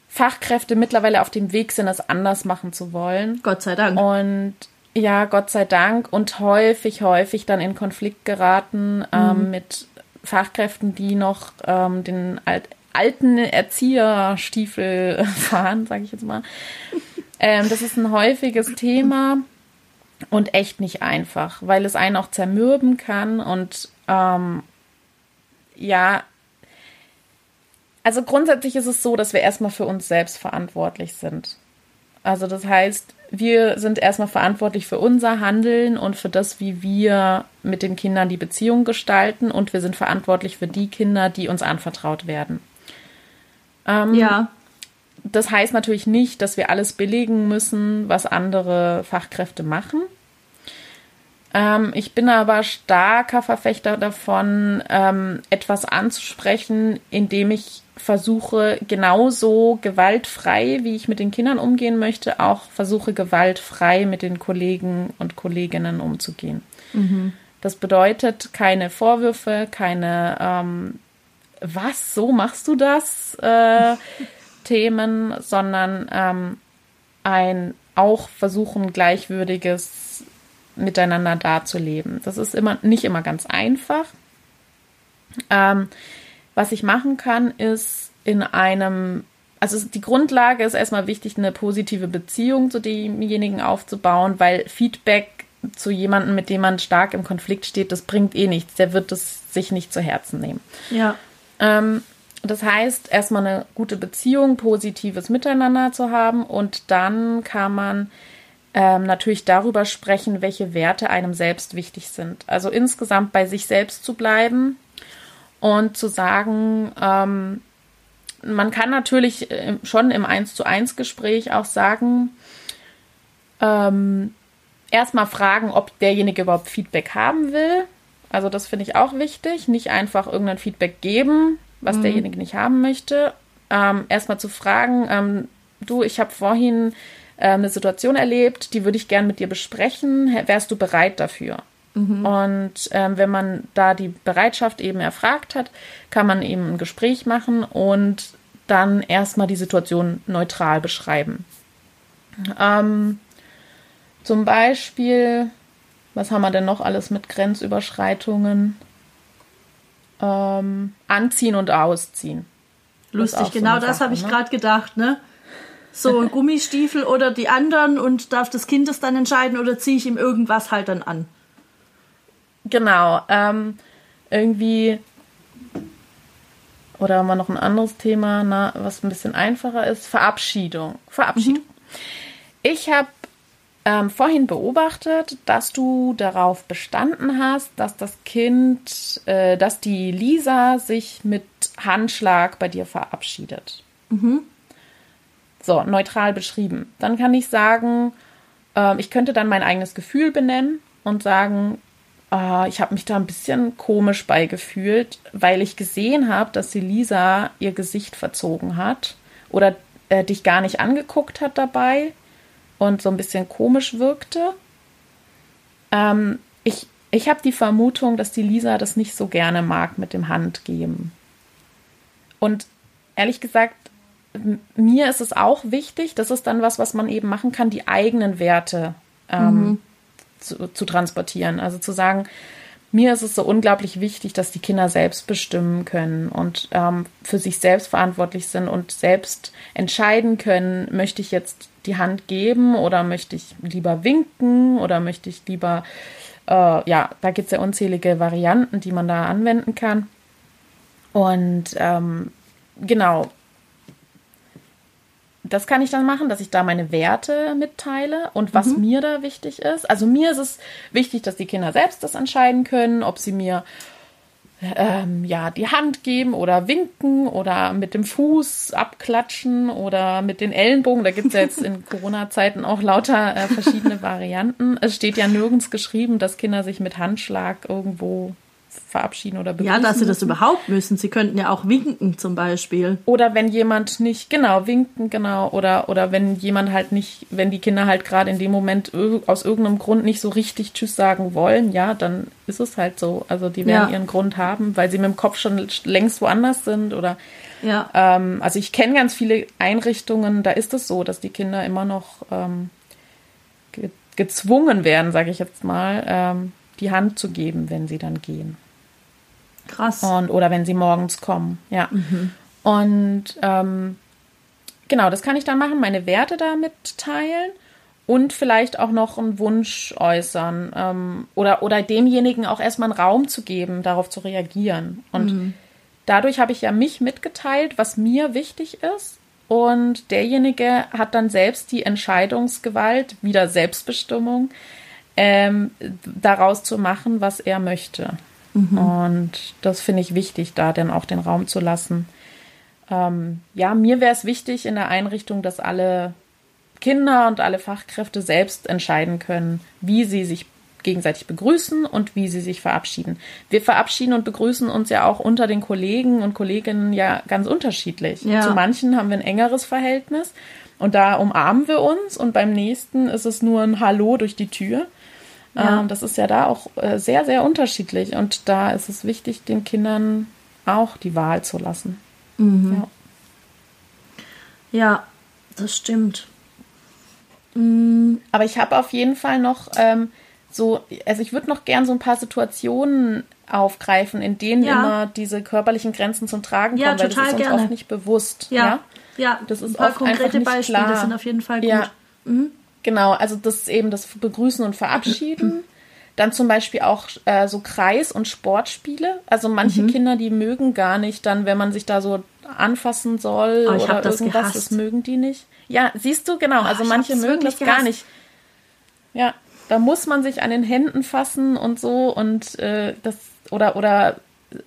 Fachkräfte mittlerweile auf dem Weg sind, es anders machen zu wollen. Gott sei Dank. Und ja, Gott sei Dank und häufig, häufig dann in Konflikt geraten ähm, mhm. mit Fachkräften, die noch ähm, den alt, alten Erzieherstiefel *laughs* fahren, sage ich jetzt mal. Ähm, das ist ein häufiges Thema und echt nicht einfach, weil es einen auch zermürben kann und ähm, ja, also grundsätzlich ist es so, dass wir erstmal für uns selbst verantwortlich sind. Also das heißt, wir sind erstmal verantwortlich für unser Handeln und für das, wie wir mit den Kindern die Beziehung gestalten und wir sind verantwortlich für die Kinder, die uns anvertraut werden. Ähm, ja. Das heißt natürlich nicht, dass wir alles billigen müssen, was andere Fachkräfte machen. Ähm, ich bin aber starker Verfechter davon, ähm, etwas anzusprechen, indem ich versuche, genauso gewaltfrei, wie ich mit den Kindern umgehen möchte, auch versuche, gewaltfrei mit den Kollegen und Kolleginnen umzugehen. Mhm. Das bedeutet keine Vorwürfe, keine ähm, was, so machst du das äh, *laughs* Themen, sondern ähm, ein auch versuchen, gleichwürdiges Miteinander darzuleben. Das ist immer nicht immer ganz einfach. Ähm, was ich machen kann, ist in einem, also die Grundlage ist erstmal wichtig, eine positive Beziehung zu demjenigen aufzubauen, weil Feedback zu jemandem, mit dem man stark im Konflikt steht, das bringt eh nichts. Der wird es sich nicht zu Herzen nehmen. Ja. Ähm, das heißt, erstmal eine gute Beziehung, positives Miteinander zu haben und dann kann man ähm, natürlich darüber sprechen, welche Werte einem selbst wichtig sind. Also insgesamt bei sich selbst zu bleiben und zu sagen, ähm, man kann natürlich äh, schon im 1 zu 1 Gespräch auch sagen, ähm, erstmal fragen, ob derjenige überhaupt Feedback haben will. Also das finde ich auch wichtig. Nicht einfach irgendein Feedback geben, was mhm. derjenige nicht haben möchte. Ähm, erstmal zu fragen, ähm, du, ich habe vorhin äh, eine Situation erlebt, die würde ich gern mit dir besprechen. Wärst du bereit dafür? Mhm. Und ähm, wenn man da die Bereitschaft eben erfragt hat, kann man eben ein Gespräch machen und dann erstmal die Situation neutral beschreiben. Ähm, zum Beispiel, was haben wir denn noch alles mit Grenzüberschreitungen? Ähm, anziehen und ausziehen. Lustig, genau das habe ich ne? gerade gedacht, ne? So *laughs* Gummistiefel oder die anderen und darf das Kind es dann entscheiden oder ziehe ich ihm irgendwas halt dann an? Genau, ähm, irgendwie Oder mal noch ein anderes Thema, na, was ein bisschen einfacher ist. Verabschiedung. Verabschiedung. Mhm. Ich habe ähm, vorhin beobachtet, dass du darauf bestanden hast, dass das Kind, äh, dass die Lisa sich mit Handschlag bei dir verabschiedet. Mhm. So, neutral beschrieben. Dann kann ich sagen, äh, ich könnte dann mein eigenes Gefühl benennen und sagen, äh, ich habe mich da ein bisschen komisch beigefühlt, weil ich gesehen habe, dass die Lisa ihr Gesicht verzogen hat oder äh, dich gar nicht angeguckt hat dabei und so ein bisschen komisch wirkte. Ähm, ich ich habe die Vermutung, dass die Lisa das nicht so gerne mag mit dem Handgeben. Und ehrlich gesagt, mir ist es auch wichtig, das ist dann was, was man eben machen kann, die eigenen Werte ähm, mhm zu, zu transportieren. Also zu sagen, mir ist es so unglaublich wichtig, dass die Kinder selbst bestimmen können und ähm, für sich selbst verantwortlich sind und selbst entscheiden können, möchte ich jetzt die Hand geben oder möchte ich lieber winken oder möchte ich lieber, äh, ja, da gibt es ja unzählige Varianten, die man da anwenden kann. Und ähm, genau, das kann ich dann machen, dass ich da meine Werte mitteile und was mhm. mir da wichtig ist. Also mir ist es wichtig, dass die Kinder selbst das entscheiden können, ob sie mir ähm, ja die Hand geben oder winken oder mit dem Fuß abklatschen oder mit den Ellenbogen. Da gibt es ja jetzt in *laughs* Corona-Zeiten auch lauter äh, verschiedene Varianten. Es steht ja nirgends geschrieben, dass Kinder sich mit Handschlag irgendwo verabschieden oder begrüßen. Ja, dass sie das überhaupt müssen. Sie könnten ja auch winken zum Beispiel. Oder wenn jemand nicht, genau, winken, genau. Oder, oder wenn jemand halt nicht, wenn die Kinder halt gerade in dem Moment aus irgendeinem Grund nicht so richtig Tschüss sagen wollen, ja, dann ist es halt so. Also die werden ja. ihren Grund haben, weil sie mit dem Kopf schon längst woanders sind oder ja. Ähm, also ich kenne ganz viele Einrichtungen, da ist es so, dass die Kinder immer noch ähm, ge gezwungen werden, sage ich jetzt mal, ähm, die Hand zu geben, wenn sie dann gehen. Krass. Und, oder wenn sie morgens kommen, ja. Mhm. Und ähm, genau, das kann ich dann machen, meine Werte damit teilen und vielleicht auch noch einen Wunsch äußern ähm, oder, oder demjenigen auch erstmal einen Raum zu geben, darauf zu reagieren. Und mhm. dadurch habe ich ja mich mitgeteilt, was mir wichtig ist. Und derjenige hat dann selbst die Entscheidungsgewalt, wieder Selbstbestimmung, ähm, daraus zu machen, was er möchte. Mhm. Und das finde ich wichtig, da dann auch den Raum zu lassen. Ähm, ja, mir wäre es wichtig in der Einrichtung, dass alle Kinder und alle Fachkräfte selbst entscheiden können, wie sie sich gegenseitig begrüßen und wie sie sich verabschieden. Wir verabschieden und begrüßen uns ja auch unter den Kollegen und Kolleginnen ja ganz unterschiedlich. Ja. Zu manchen haben wir ein engeres Verhältnis und da umarmen wir uns und beim nächsten ist es nur ein Hallo durch die Tür. Ja. Ähm, das ist ja da auch äh, sehr, sehr unterschiedlich. Und da ist es wichtig, den Kindern auch die Wahl zu lassen. Mhm. Ja. ja. das stimmt. Mhm. Aber ich habe auf jeden Fall noch ähm, so, also ich würde noch gern so ein paar Situationen aufgreifen, in denen ja. immer diese körperlichen Grenzen zum Tragen kommen, weil das ist uns gerne. oft nicht bewusst. Ja, ja, ja. das ist ein paar konkrete Beispiele klar. sind auf jeden Fall gut. Ja. Mhm. Genau, also das ist eben das Begrüßen und Verabschieden. *clears throat* Dann zum Beispiel auch äh, so Kreis- und Sportspiele. Also manche mhm. Kinder, die mögen gar nicht dann, wenn man sich da so anfassen soll oh, oder das irgendwas, gehasst. das mögen die nicht. Ja, siehst du, genau. Also oh, manche mögen das gehasst. gar nicht. Ja, da muss man sich an den Händen fassen und so und äh, das oder oder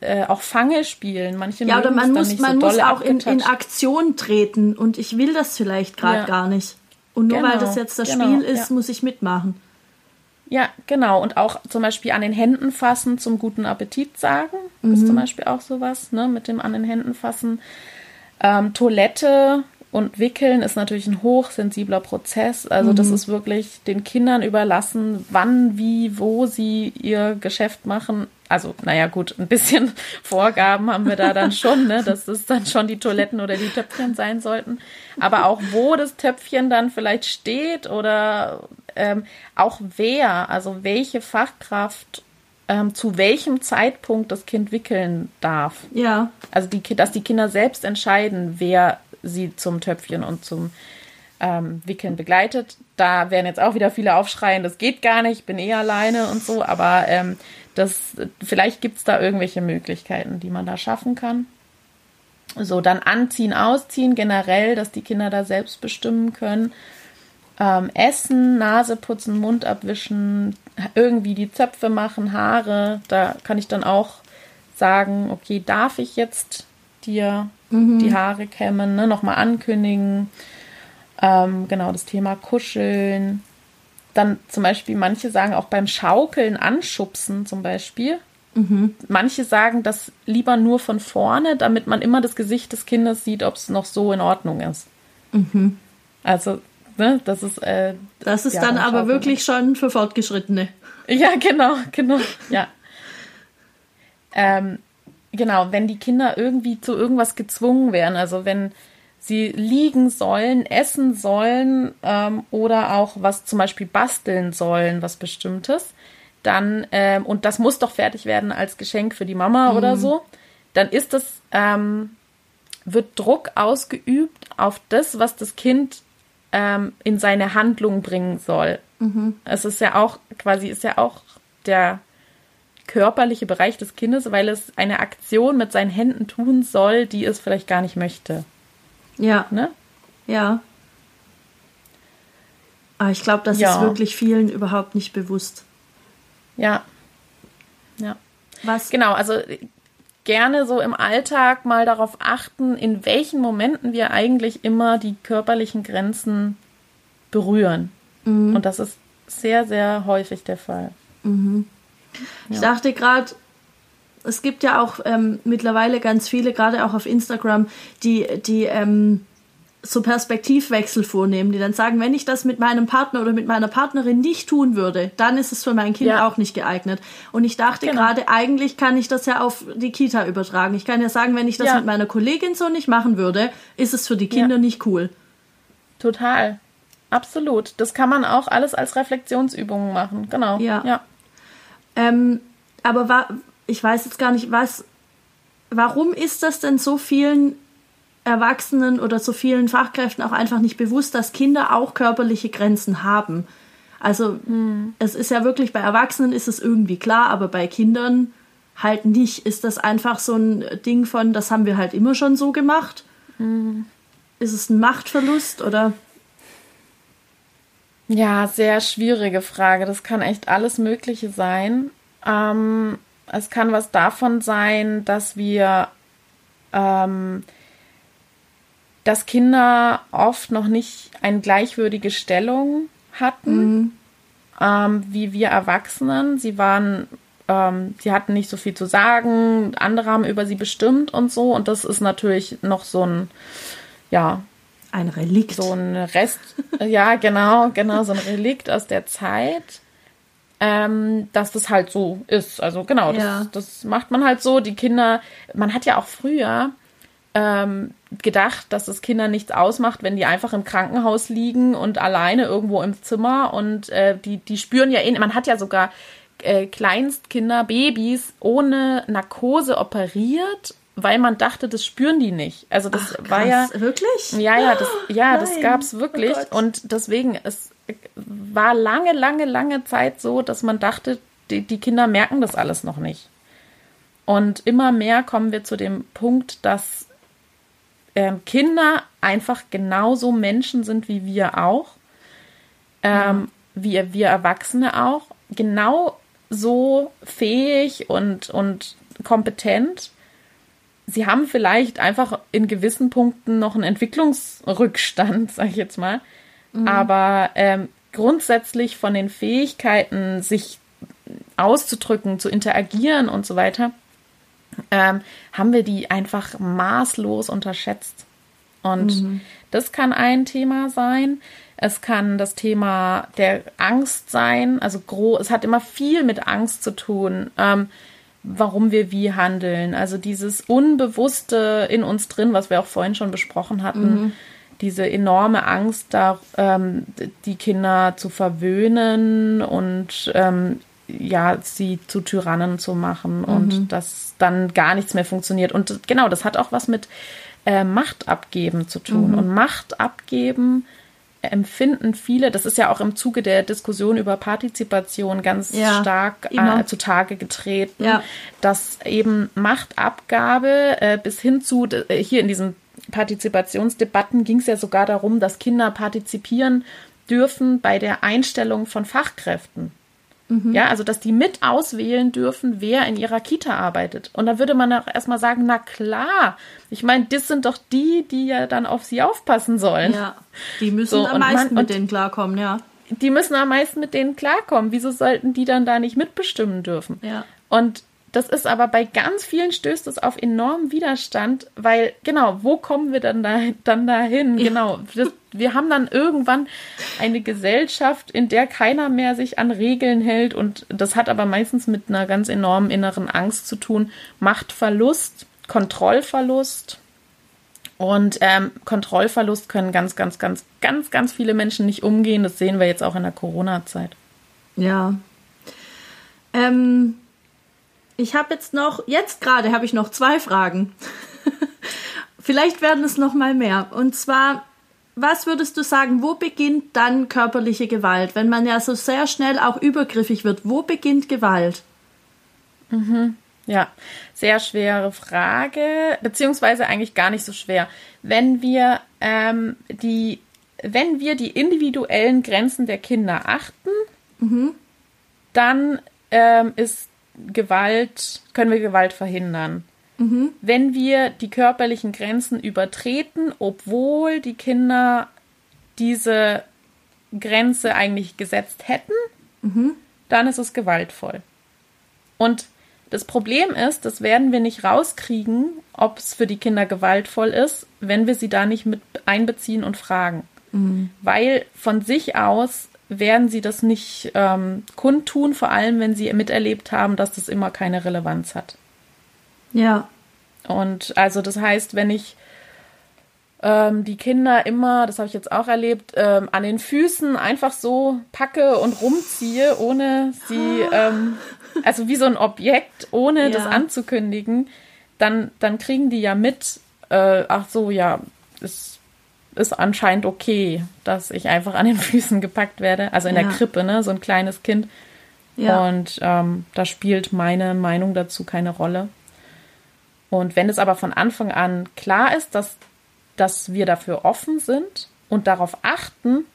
äh, auch Fange spielen. Manche ja, oder man muss man so muss auch in, in, Aktion treten und ich will das vielleicht gerade ja. gar nicht. Und nur genau, weil das jetzt das genau, Spiel ist, ja. muss ich mitmachen. Ja, genau. Und auch zum Beispiel an den Händen fassen, zum guten Appetit sagen. Mhm. Ist zum Beispiel auch sowas, ne? Mit dem an den Händen fassen. Ähm, Toilette und Wickeln ist natürlich ein hochsensibler Prozess. Also mhm. das ist wirklich den Kindern überlassen, wann, wie, wo sie ihr Geschäft machen also naja gut, ein bisschen *laughs* Vorgaben haben wir da dann schon, ne, dass es dann schon die Toiletten oder die Töpfchen sein sollten. Aber auch wo das Töpfchen dann vielleicht steht oder ähm, auch wer, also welche Fachkraft ähm, zu welchem Zeitpunkt das Kind wickeln darf. Ja. Also die, dass die Kinder selbst entscheiden, wer sie zum Töpfchen und zum ähm, Wickeln begleitet. Da werden jetzt auch wieder viele aufschreien, das geht gar nicht, ich bin eh alleine und so, aber ähm, das, vielleicht gibt es da irgendwelche Möglichkeiten, die man da schaffen kann. So, dann anziehen, ausziehen, generell, dass die Kinder da selbst bestimmen können. Ähm, essen, Nase putzen, Mund abwischen, irgendwie die Zöpfe machen, Haare. Da kann ich dann auch sagen, okay, darf ich jetzt dir mhm. die Haare kämmen, ne? nochmal ankündigen. Ähm, genau, das Thema Kuscheln. Dann zum Beispiel, manche sagen auch beim Schaukeln anschubsen zum Beispiel. Mhm. Manche sagen das lieber nur von vorne, damit man immer das Gesicht des Kindes sieht, ob es noch so in Ordnung ist. Mhm. Also, ne, das ist. Äh, das ist ja, dann aber wirklich schon für Fortgeschrittene. Ja, genau, genau, ja. ähm, genau, wenn die Kinder irgendwie zu irgendwas gezwungen werden, also wenn sie liegen sollen, essen sollen ähm, oder auch was zum Beispiel basteln sollen, was Bestimmtes, dann, ähm, und das muss doch fertig werden als Geschenk für die Mama mhm. oder so, dann ist das, ähm, wird Druck ausgeübt auf das, was das Kind ähm, in seine Handlung bringen soll. Mhm. Es ist ja auch, quasi ist ja auch der körperliche Bereich des Kindes, weil es eine Aktion mit seinen Händen tun soll, die es vielleicht gar nicht möchte. Ja. Ne? Ja. Aber ich glaube, das ja. ist wirklich vielen überhaupt nicht bewusst. Ja. Ja. Was? Genau, also gerne so im Alltag mal darauf achten, in welchen Momenten wir eigentlich immer die körperlichen Grenzen berühren. Mhm. Und das ist sehr, sehr häufig der Fall. Mhm. Ja. Ich dachte gerade, es gibt ja auch ähm, mittlerweile ganz viele, gerade auch auf Instagram, die, die ähm, so Perspektivwechsel vornehmen, die dann sagen, wenn ich das mit meinem Partner oder mit meiner Partnerin nicht tun würde, dann ist es für mein Kind ja. auch nicht geeignet. Und ich dachte genau. gerade, eigentlich kann ich das ja auf die Kita übertragen. Ich kann ja sagen, wenn ich das ja. mit meiner Kollegin so nicht machen würde, ist es für die Kinder ja. nicht cool. Total. Absolut. Das kann man auch alles als Reflexionsübungen machen. Genau. Ja. ja. Ähm, aber war, ich weiß jetzt gar nicht, was, warum ist das denn so vielen Erwachsenen oder so vielen Fachkräften auch einfach nicht bewusst, dass Kinder auch körperliche Grenzen haben? Also hm. es ist ja wirklich, bei Erwachsenen ist es irgendwie klar, aber bei Kindern halt nicht. Ist das einfach so ein Ding von, das haben wir halt immer schon so gemacht? Hm. Ist es ein Machtverlust oder? Ja, sehr schwierige Frage. Das kann echt alles Mögliche sein. Ähm, es kann was davon sein, dass wir, ähm, dass Kinder oft noch nicht eine gleichwürdige Stellung hatten, mhm. ähm, wie wir Erwachsenen. Sie waren, ähm, sie hatten nicht so viel zu sagen, andere haben über sie bestimmt und so. Und das ist natürlich noch so ein, ja, ein Relikt. So ein Rest, ja, genau, genau, so ein Relikt aus der Zeit ähm, dass das halt so ist. Also genau, das, ja. das macht man halt so. Die Kinder, man hat ja auch früher ähm, gedacht, dass es Kinder nichts ausmacht, wenn die einfach im Krankenhaus liegen und alleine irgendwo im Zimmer und äh, die, die spüren ja eh, man hat ja sogar äh, Kleinstkinder, Babys ohne Narkose operiert weil man dachte, das spüren die nicht. Also das Ach, war ja wirklich. Ja, ja, das, ja, Nein. das gab's wirklich oh und deswegen es war lange, lange, lange Zeit so, dass man dachte, die, die Kinder merken das alles noch nicht. Und immer mehr kommen wir zu dem Punkt, dass äh, Kinder einfach genauso Menschen sind wie wir auch, ähm, ja. wie wir Erwachsene auch, genauso fähig und, und kompetent. Sie haben vielleicht einfach in gewissen Punkten noch einen Entwicklungsrückstand, *laughs* sag ich jetzt mal. Mhm. Aber ähm, grundsätzlich von den Fähigkeiten, sich auszudrücken, zu interagieren und so weiter, ähm, haben wir die einfach maßlos unterschätzt. Und mhm. das kann ein Thema sein. Es kann das Thema der Angst sein. Also es hat immer viel mit Angst zu tun, ähm, warum wir wie handeln. Also dieses Unbewusste in uns drin, was wir auch vorhin schon besprochen hatten. Mhm diese enorme Angst, da ähm, die Kinder zu verwöhnen und ähm, ja, sie zu Tyrannen zu machen mhm. und dass dann gar nichts mehr funktioniert. Und genau, das hat auch was mit äh, Macht abgeben zu tun. Mhm. Und Macht abgeben empfinden viele, das ist ja auch im Zuge der Diskussion über Partizipation ganz ja, stark äh, zutage getreten, ja. dass eben Machtabgabe äh, bis hin zu, äh, hier in diesen Partizipationsdebatten ging es ja sogar darum, dass Kinder partizipieren dürfen bei der Einstellung von Fachkräften. Mhm. Ja, also dass die mit auswählen dürfen, wer in ihrer Kita arbeitet. Und da würde man auch erstmal sagen, na klar, ich meine, das sind doch die, die ja dann auf sie aufpassen sollen. Ja, die müssen so, am meisten man, mit denen klarkommen, ja. Die müssen am meisten mit denen klarkommen. Wieso sollten die dann da nicht mitbestimmen dürfen? Ja. Und das ist aber bei ganz vielen stößt es auf enormen Widerstand, weil genau, wo kommen wir dann da dann dahin? Ja. Genau, das, wir haben dann irgendwann eine Gesellschaft, in der keiner mehr sich an Regeln hält und das hat aber meistens mit einer ganz enormen inneren Angst zu tun, Machtverlust, Kontrollverlust. Und ähm, Kontrollverlust können ganz, ganz, ganz, ganz, ganz viele Menschen nicht umgehen. Das sehen wir jetzt auch in der Corona-Zeit. Ja. Ähm, ich habe jetzt noch, jetzt gerade habe ich noch zwei Fragen. *laughs* Vielleicht werden es noch mal mehr. Und zwar, was würdest du sagen, wo beginnt dann körperliche Gewalt? Wenn man ja so sehr schnell auch übergriffig wird, wo beginnt Gewalt? Mhm. Ja, sehr schwere Frage, beziehungsweise eigentlich gar nicht so schwer. Wenn wir ähm, die, wenn wir die individuellen Grenzen der Kinder achten, mhm. dann ähm, ist Gewalt, können wir Gewalt verhindern. Mhm. Wenn wir die körperlichen Grenzen übertreten, obwohl die Kinder diese Grenze eigentlich gesetzt hätten, mhm. dann ist es gewaltvoll. Und das Problem ist, das werden wir nicht rauskriegen, ob es für die Kinder gewaltvoll ist, wenn wir sie da nicht mit einbeziehen und fragen. Mhm. Weil von sich aus werden sie das nicht ähm, kundtun, vor allem wenn sie miterlebt haben, dass das immer keine Relevanz hat. Ja. Und also das heißt, wenn ich ähm, die Kinder immer, das habe ich jetzt auch erlebt, ähm, an den Füßen einfach so packe und rumziehe, ohne sie, ähm, also wie so ein Objekt, ohne ja. das anzukündigen, dann, dann kriegen die ja mit, äh, ach so, ja, es ist anscheinend okay, dass ich einfach an den *laughs* Füßen gepackt werde. Also in ja. der Krippe, ne? So ein kleines Kind. Ja. Und ähm, da spielt meine Meinung dazu keine Rolle. Und wenn es aber von Anfang an klar ist, dass, dass wir dafür offen sind und darauf achten,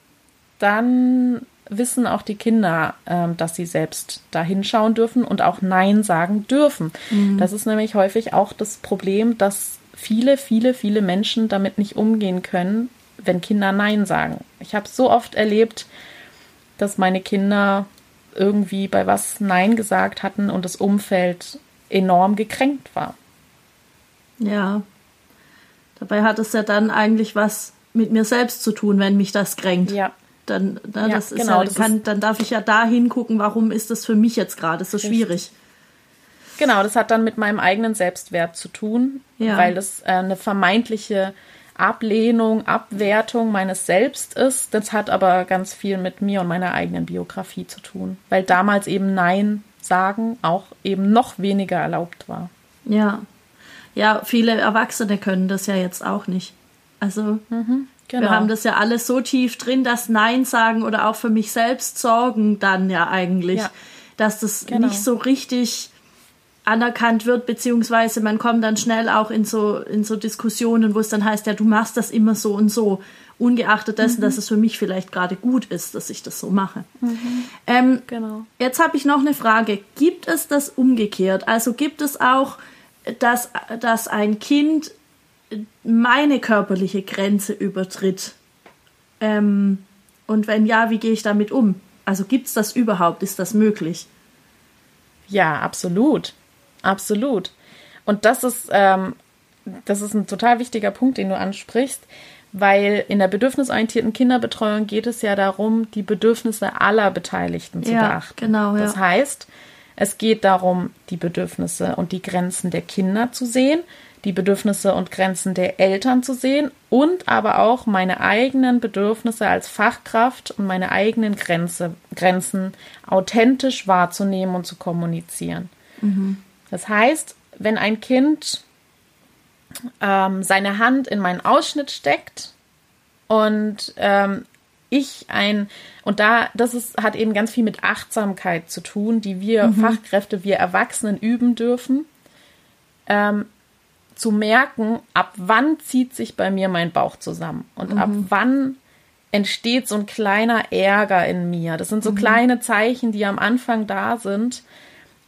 dann wissen auch die Kinder, ähm, dass sie selbst da hinschauen dürfen und auch Nein sagen dürfen. Mhm. Das ist nämlich häufig auch das Problem, dass viele, viele, viele Menschen damit nicht umgehen können, wenn Kinder Nein sagen. Ich habe so oft erlebt, dass meine Kinder irgendwie bei was Nein gesagt hatten und das Umfeld enorm gekränkt war. Ja. Dabei hat es ja dann eigentlich was mit mir selbst zu tun, wenn mich das kränkt. Ja. Dann, na, ja, das ist genau, ja, kann, dann darf ich ja da hingucken, warum ist das für mich jetzt gerade so schwierig. Genau, das hat dann mit meinem eigenen Selbstwert zu tun, ja. weil das äh, eine vermeintliche Ablehnung, Abwertung meines Selbst ist. Das hat aber ganz viel mit mir und meiner eigenen Biografie zu tun, weil damals eben Nein sagen auch eben noch weniger erlaubt war. Ja. Ja, viele Erwachsene können das ja jetzt auch nicht. Also mhm, genau. wir haben das ja alles so tief drin, dass Nein sagen oder auch für mich selbst sorgen dann ja eigentlich, ja. dass das genau. nicht so richtig anerkannt wird, beziehungsweise man kommt dann schnell auch in so, in so Diskussionen, wo es dann heißt, ja, du machst das immer so und so, ungeachtet dessen, mhm. dass es für mich vielleicht gerade gut ist, dass ich das so mache. Mhm. Ähm, genau. Jetzt habe ich noch eine Frage. Gibt es das umgekehrt? Also gibt es auch, dass, dass ein Kind meine körperliche Grenze übertritt? Ähm, und wenn ja, wie gehe ich damit um? Also gibt es das überhaupt? Ist das möglich? Ja, absolut. Absolut. Und das ist, ähm, das ist ein total wichtiger Punkt, den du ansprichst, weil in der bedürfnisorientierten Kinderbetreuung geht es ja darum, die Bedürfnisse aller Beteiligten zu ja, beachten. Genau, ja. Das heißt, es geht darum, die Bedürfnisse und die Grenzen der Kinder zu sehen, die Bedürfnisse und Grenzen der Eltern zu sehen und aber auch meine eigenen Bedürfnisse als Fachkraft und meine eigenen Grenze, Grenzen authentisch wahrzunehmen und zu kommunizieren. Mhm. Das heißt, wenn ein Kind ähm, seine Hand in meinen Ausschnitt steckt und ähm, ich ein, und da, das ist, hat eben ganz viel mit Achtsamkeit zu tun, die wir mhm. Fachkräfte, wir Erwachsenen üben dürfen, ähm, zu merken, ab wann zieht sich bei mir mein Bauch zusammen und mhm. ab wann entsteht so ein kleiner Ärger in mir. Das sind so mhm. kleine Zeichen, die am Anfang da sind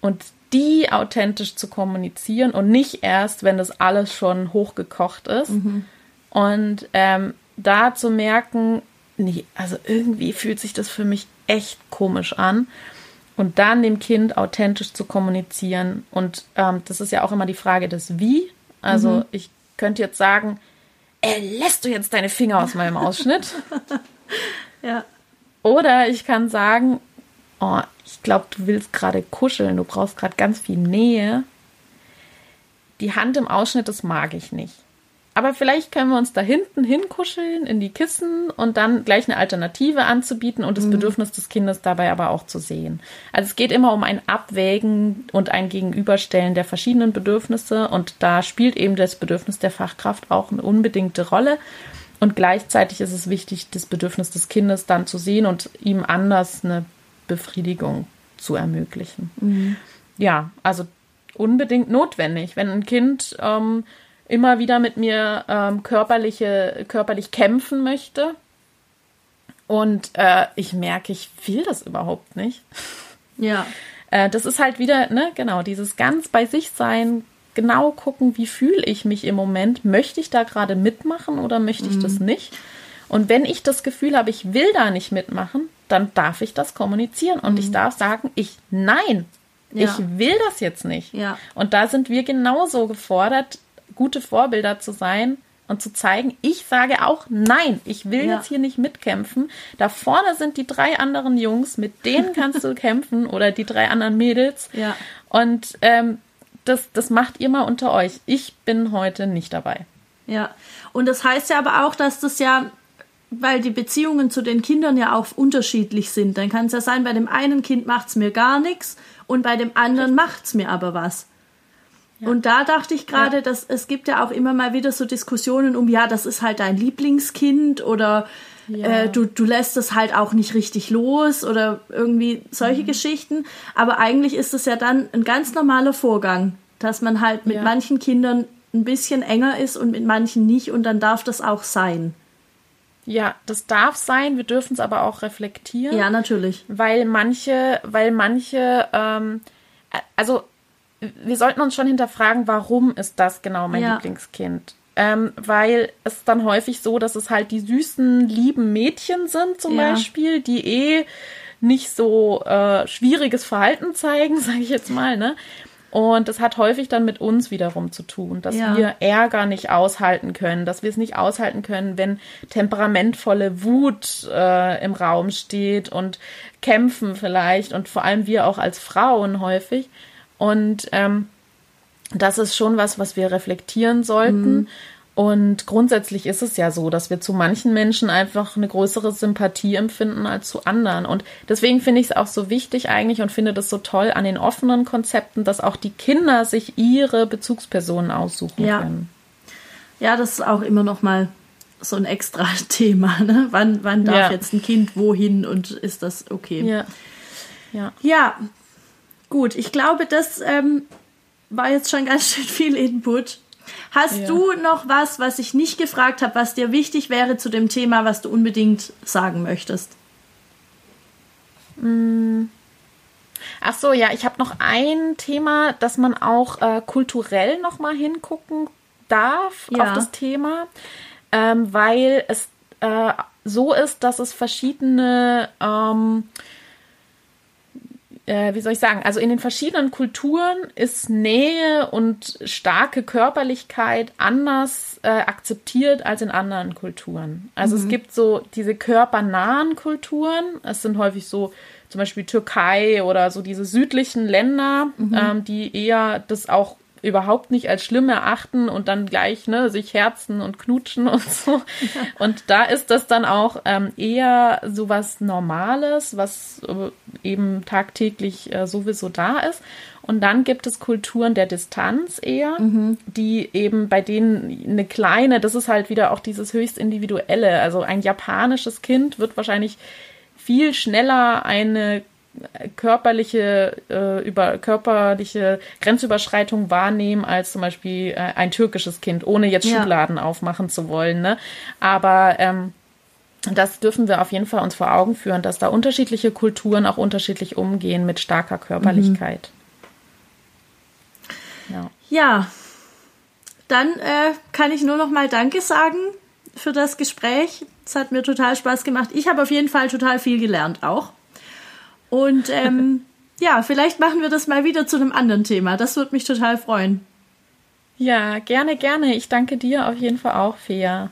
und die authentisch zu kommunizieren und nicht erst, wenn das alles schon hochgekocht ist. Mhm. Und ähm, da zu merken, nee, also irgendwie fühlt sich das für mich echt komisch an. Und dann dem Kind authentisch zu kommunizieren. Und ähm, das ist ja auch immer die Frage des Wie. Also mhm. ich könnte jetzt sagen, äh, lässt du jetzt deine Finger aus meinem Ausschnitt? *laughs* ja. Oder ich kann sagen, oh, ich glaube, du willst gerade kuscheln, du brauchst gerade ganz viel Nähe. Die Hand im Ausschnitt, das mag ich nicht. Aber vielleicht können wir uns da hinten hinkuscheln in die Kissen und dann gleich eine Alternative anzubieten und das mhm. Bedürfnis des Kindes dabei aber auch zu sehen. Also es geht immer um ein Abwägen und ein Gegenüberstellen der verschiedenen Bedürfnisse und da spielt eben das Bedürfnis der Fachkraft auch eine unbedingte Rolle. Und gleichzeitig ist es wichtig, das Bedürfnis des Kindes dann zu sehen und ihm anders eine Befriedigung zu ermöglichen. Mhm. Ja, also unbedingt notwendig. Wenn ein Kind ähm, immer wieder mit mir ähm, körperliche, körperlich kämpfen möchte. Und äh, ich merke, ich will das überhaupt nicht. Ja. *laughs* Äh, das ist halt wieder, ne, genau, dieses ganz bei sich sein, genau gucken, wie fühle ich mich im Moment. Möchte ich da gerade mitmachen oder möchte ich mhm. das nicht? Und wenn ich das Gefühl habe, ich will da nicht mitmachen, dann darf ich das kommunizieren und mhm. ich darf sagen, ich nein, ja. ich will das jetzt nicht. Ja. Und da sind wir genauso gefordert, gute Vorbilder zu sein und zu zeigen, ich sage auch nein, ich will ja. jetzt hier nicht mitkämpfen. Da vorne sind die drei anderen Jungs, mit denen kannst du *laughs* kämpfen oder die drei anderen Mädels. Ja. Und ähm, das, das macht ihr mal unter euch. Ich bin heute nicht dabei. Ja, und das heißt ja aber auch, dass das ja, weil die Beziehungen zu den Kindern ja auch unterschiedlich sind. Dann kann es ja sein, bei dem einen Kind macht es mir gar nichts und bei dem anderen macht es mir aber was. Und da dachte ich gerade, ja. dass es gibt ja auch immer mal wieder so Diskussionen um, ja, das ist halt dein Lieblingskind oder ja. äh, du, du lässt es halt auch nicht richtig los oder irgendwie solche mhm. Geschichten. Aber eigentlich ist es ja dann ein ganz normaler Vorgang, dass man halt mit ja. manchen Kindern ein bisschen enger ist und mit manchen nicht und dann darf das auch sein. Ja, das darf sein. Wir dürfen es aber auch reflektieren. Ja, natürlich. Weil manche, weil manche, ähm, also wir sollten uns schon hinterfragen, warum ist das genau mein ja. Lieblingskind? Ähm, weil es dann häufig so, dass es halt die süßen, lieben Mädchen sind zum ja. Beispiel, die eh nicht so äh, schwieriges Verhalten zeigen, *laughs* sage ich jetzt mal, ne? Und das hat häufig dann mit uns wiederum zu tun, dass ja. wir Ärger nicht aushalten können, dass wir es nicht aushalten können, wenn temperamentvolle Wut äh, im Raum steht und kämpfen vielleicht und vor allem wir auch als Frauen häufig. Und ähm, das ist schon was, was wir reflektieren sollten. Mhm. Und grundsätzlich ist es ja so, dass wir zu manchen Menschen einfach eine größere Sympathie empfinden als zu anderen. Und deswegen finde ich es auch so wichtig eigentlich und finde das so toll an den offenen Konzepten, dass auch die Kinder sich ihre Bezugspersonen aussuchen ja. können. Ja, das ist auch immer noch mal so ein extra *laughs* Thema. Ne? Wann, wann darf ja. jetzt ein Kind wohin und ist das okay? Ja. Ja. ja, Gut, ich glaube, das ähm, war jetzt schon ganz schön viel Input. Hast ja. du noch was, was ich nicht gefragt habe, was dir wichtig wäre zu dem Thema, was du unbedingt sagen möchtest? Mm. Ach so, ja, ich habe noch ein Thema, dass man auch äh, kulturell noch mal hingucken darf ja. auf das Thema, ähm, weil es äh, so ist, dass es verschiedene ähm, äh, wie soll ich sagen, also in den verschiedenen Kulturen ist Nähe und starke Körperlichkeit anders äh, akzeptiert als in anderen Kulturen. Also mhm. es gibt so diese körpernahen Kulturen, es sind häufig so zum Beispiel Türkei oder so diese südlichen Länder, mhm. ähm, die eher das auch überhaupt nicht als schlimm erachten und dann gleich ne, sich herzen und knutschen *laughs* und so. Und da ist das dann auch ähm, eher so was Normales, was äh, eben tagtäglich äh, sowieso da ist. Und dann gibt es Kulturen der Distanz eher, mhm. die eben bei denen eine kleine, das ist halt wieder auch dieses höchst individuelle. Also ein japanisches Kind wird wahrscheinlich viel schneller eine körperliche äh, über körperliche Grenzüberschreitung wahrnehmen als zum Beispiel äh, ein türkisches Kind, ohne jetzt ja. Schubladen aufmachen zu wollen. Ne? Aber ähm, das dürfen wir auf jeden Fall uns vor Augen führen, dass da unterschiedliche Kulturen auch unterschiedlich umgehen mit starker Körperlichkeit. Mhm. Ja. ja, dann äh, kann ich nur noch mal Danke sagen für das Gespräch. Es hat mir total Spaß gemacht. Ich habe auf jeden Fall total viel gelernt auch. Und ähm, *laughs* ja, vielleicht machen wir das mal wieder zu einem anderen Thema. Das würde mich total freuen. Ja, gerne, gerne. Ich danke dir auf jeden Fall auch, Fea.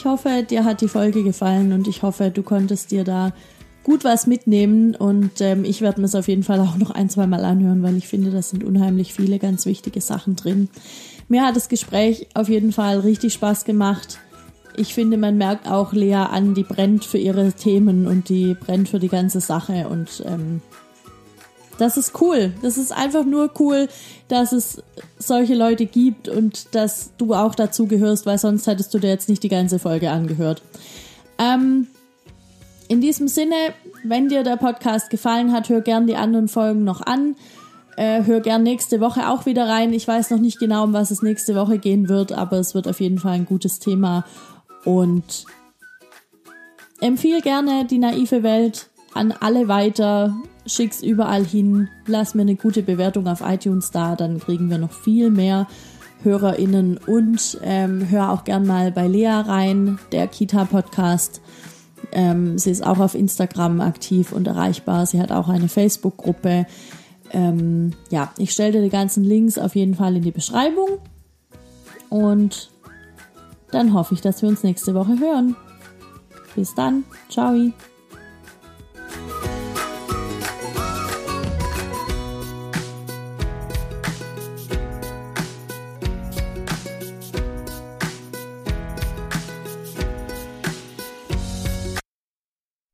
Ich hoffe, dir hat die Folge gefallen und ich hoffe, du konntest dir da gut was mitnehmen und ähm, ich werde mir es auf jeden Fall auch noch ein, zwei Mal anhören, weil ich finde, da sind unheimlich viele ganz wichtige Sachen drin. Mir hat das Gespräch auf jeden Fall richtig Spaß gemacht. Ich finde, man merkt auch Lea an, die brennt für ihre Themen und die brennt für die ganze Sache und ähm, das ist cool. Das ist einfach nur cool, dass es solche Leute gibt und dass du auch dazu gehörst, weil sonst hättest du dir jetzt nicht die ganze Folge angehört. Ähm, in diesem Sinne, wenn dir der Podcast gefallen hat, hör gern die anderen Folgen noch an. Äh, hör gern nächste Woche auch wieder rein. Ich weiß noch nicht genau, um was es nächste Woche gehen wird, aber es wird auf jeden Fall ein gutes Thema. Und empfehle gerne die naive Welt an alle weiter schick's überall hin, lass mir eine gute Bewertung auf iTunes da, dann kriegen wir noch viel mehr HörerInnen und ähm, hör auch gern mal bei Lea rein, der Kita-Podcast. Ähm, sie ist auch auf Instagram aktiv und erreichbar. Sie hat auch eine Facebook-Gruppe. Ähm, ja, ich stelle dir die ganzen Links auf jeden Fall in die Beschreibung. Und dann hoffe ich, dass wir uns nächste Woche hören. Bis dann. Ciao.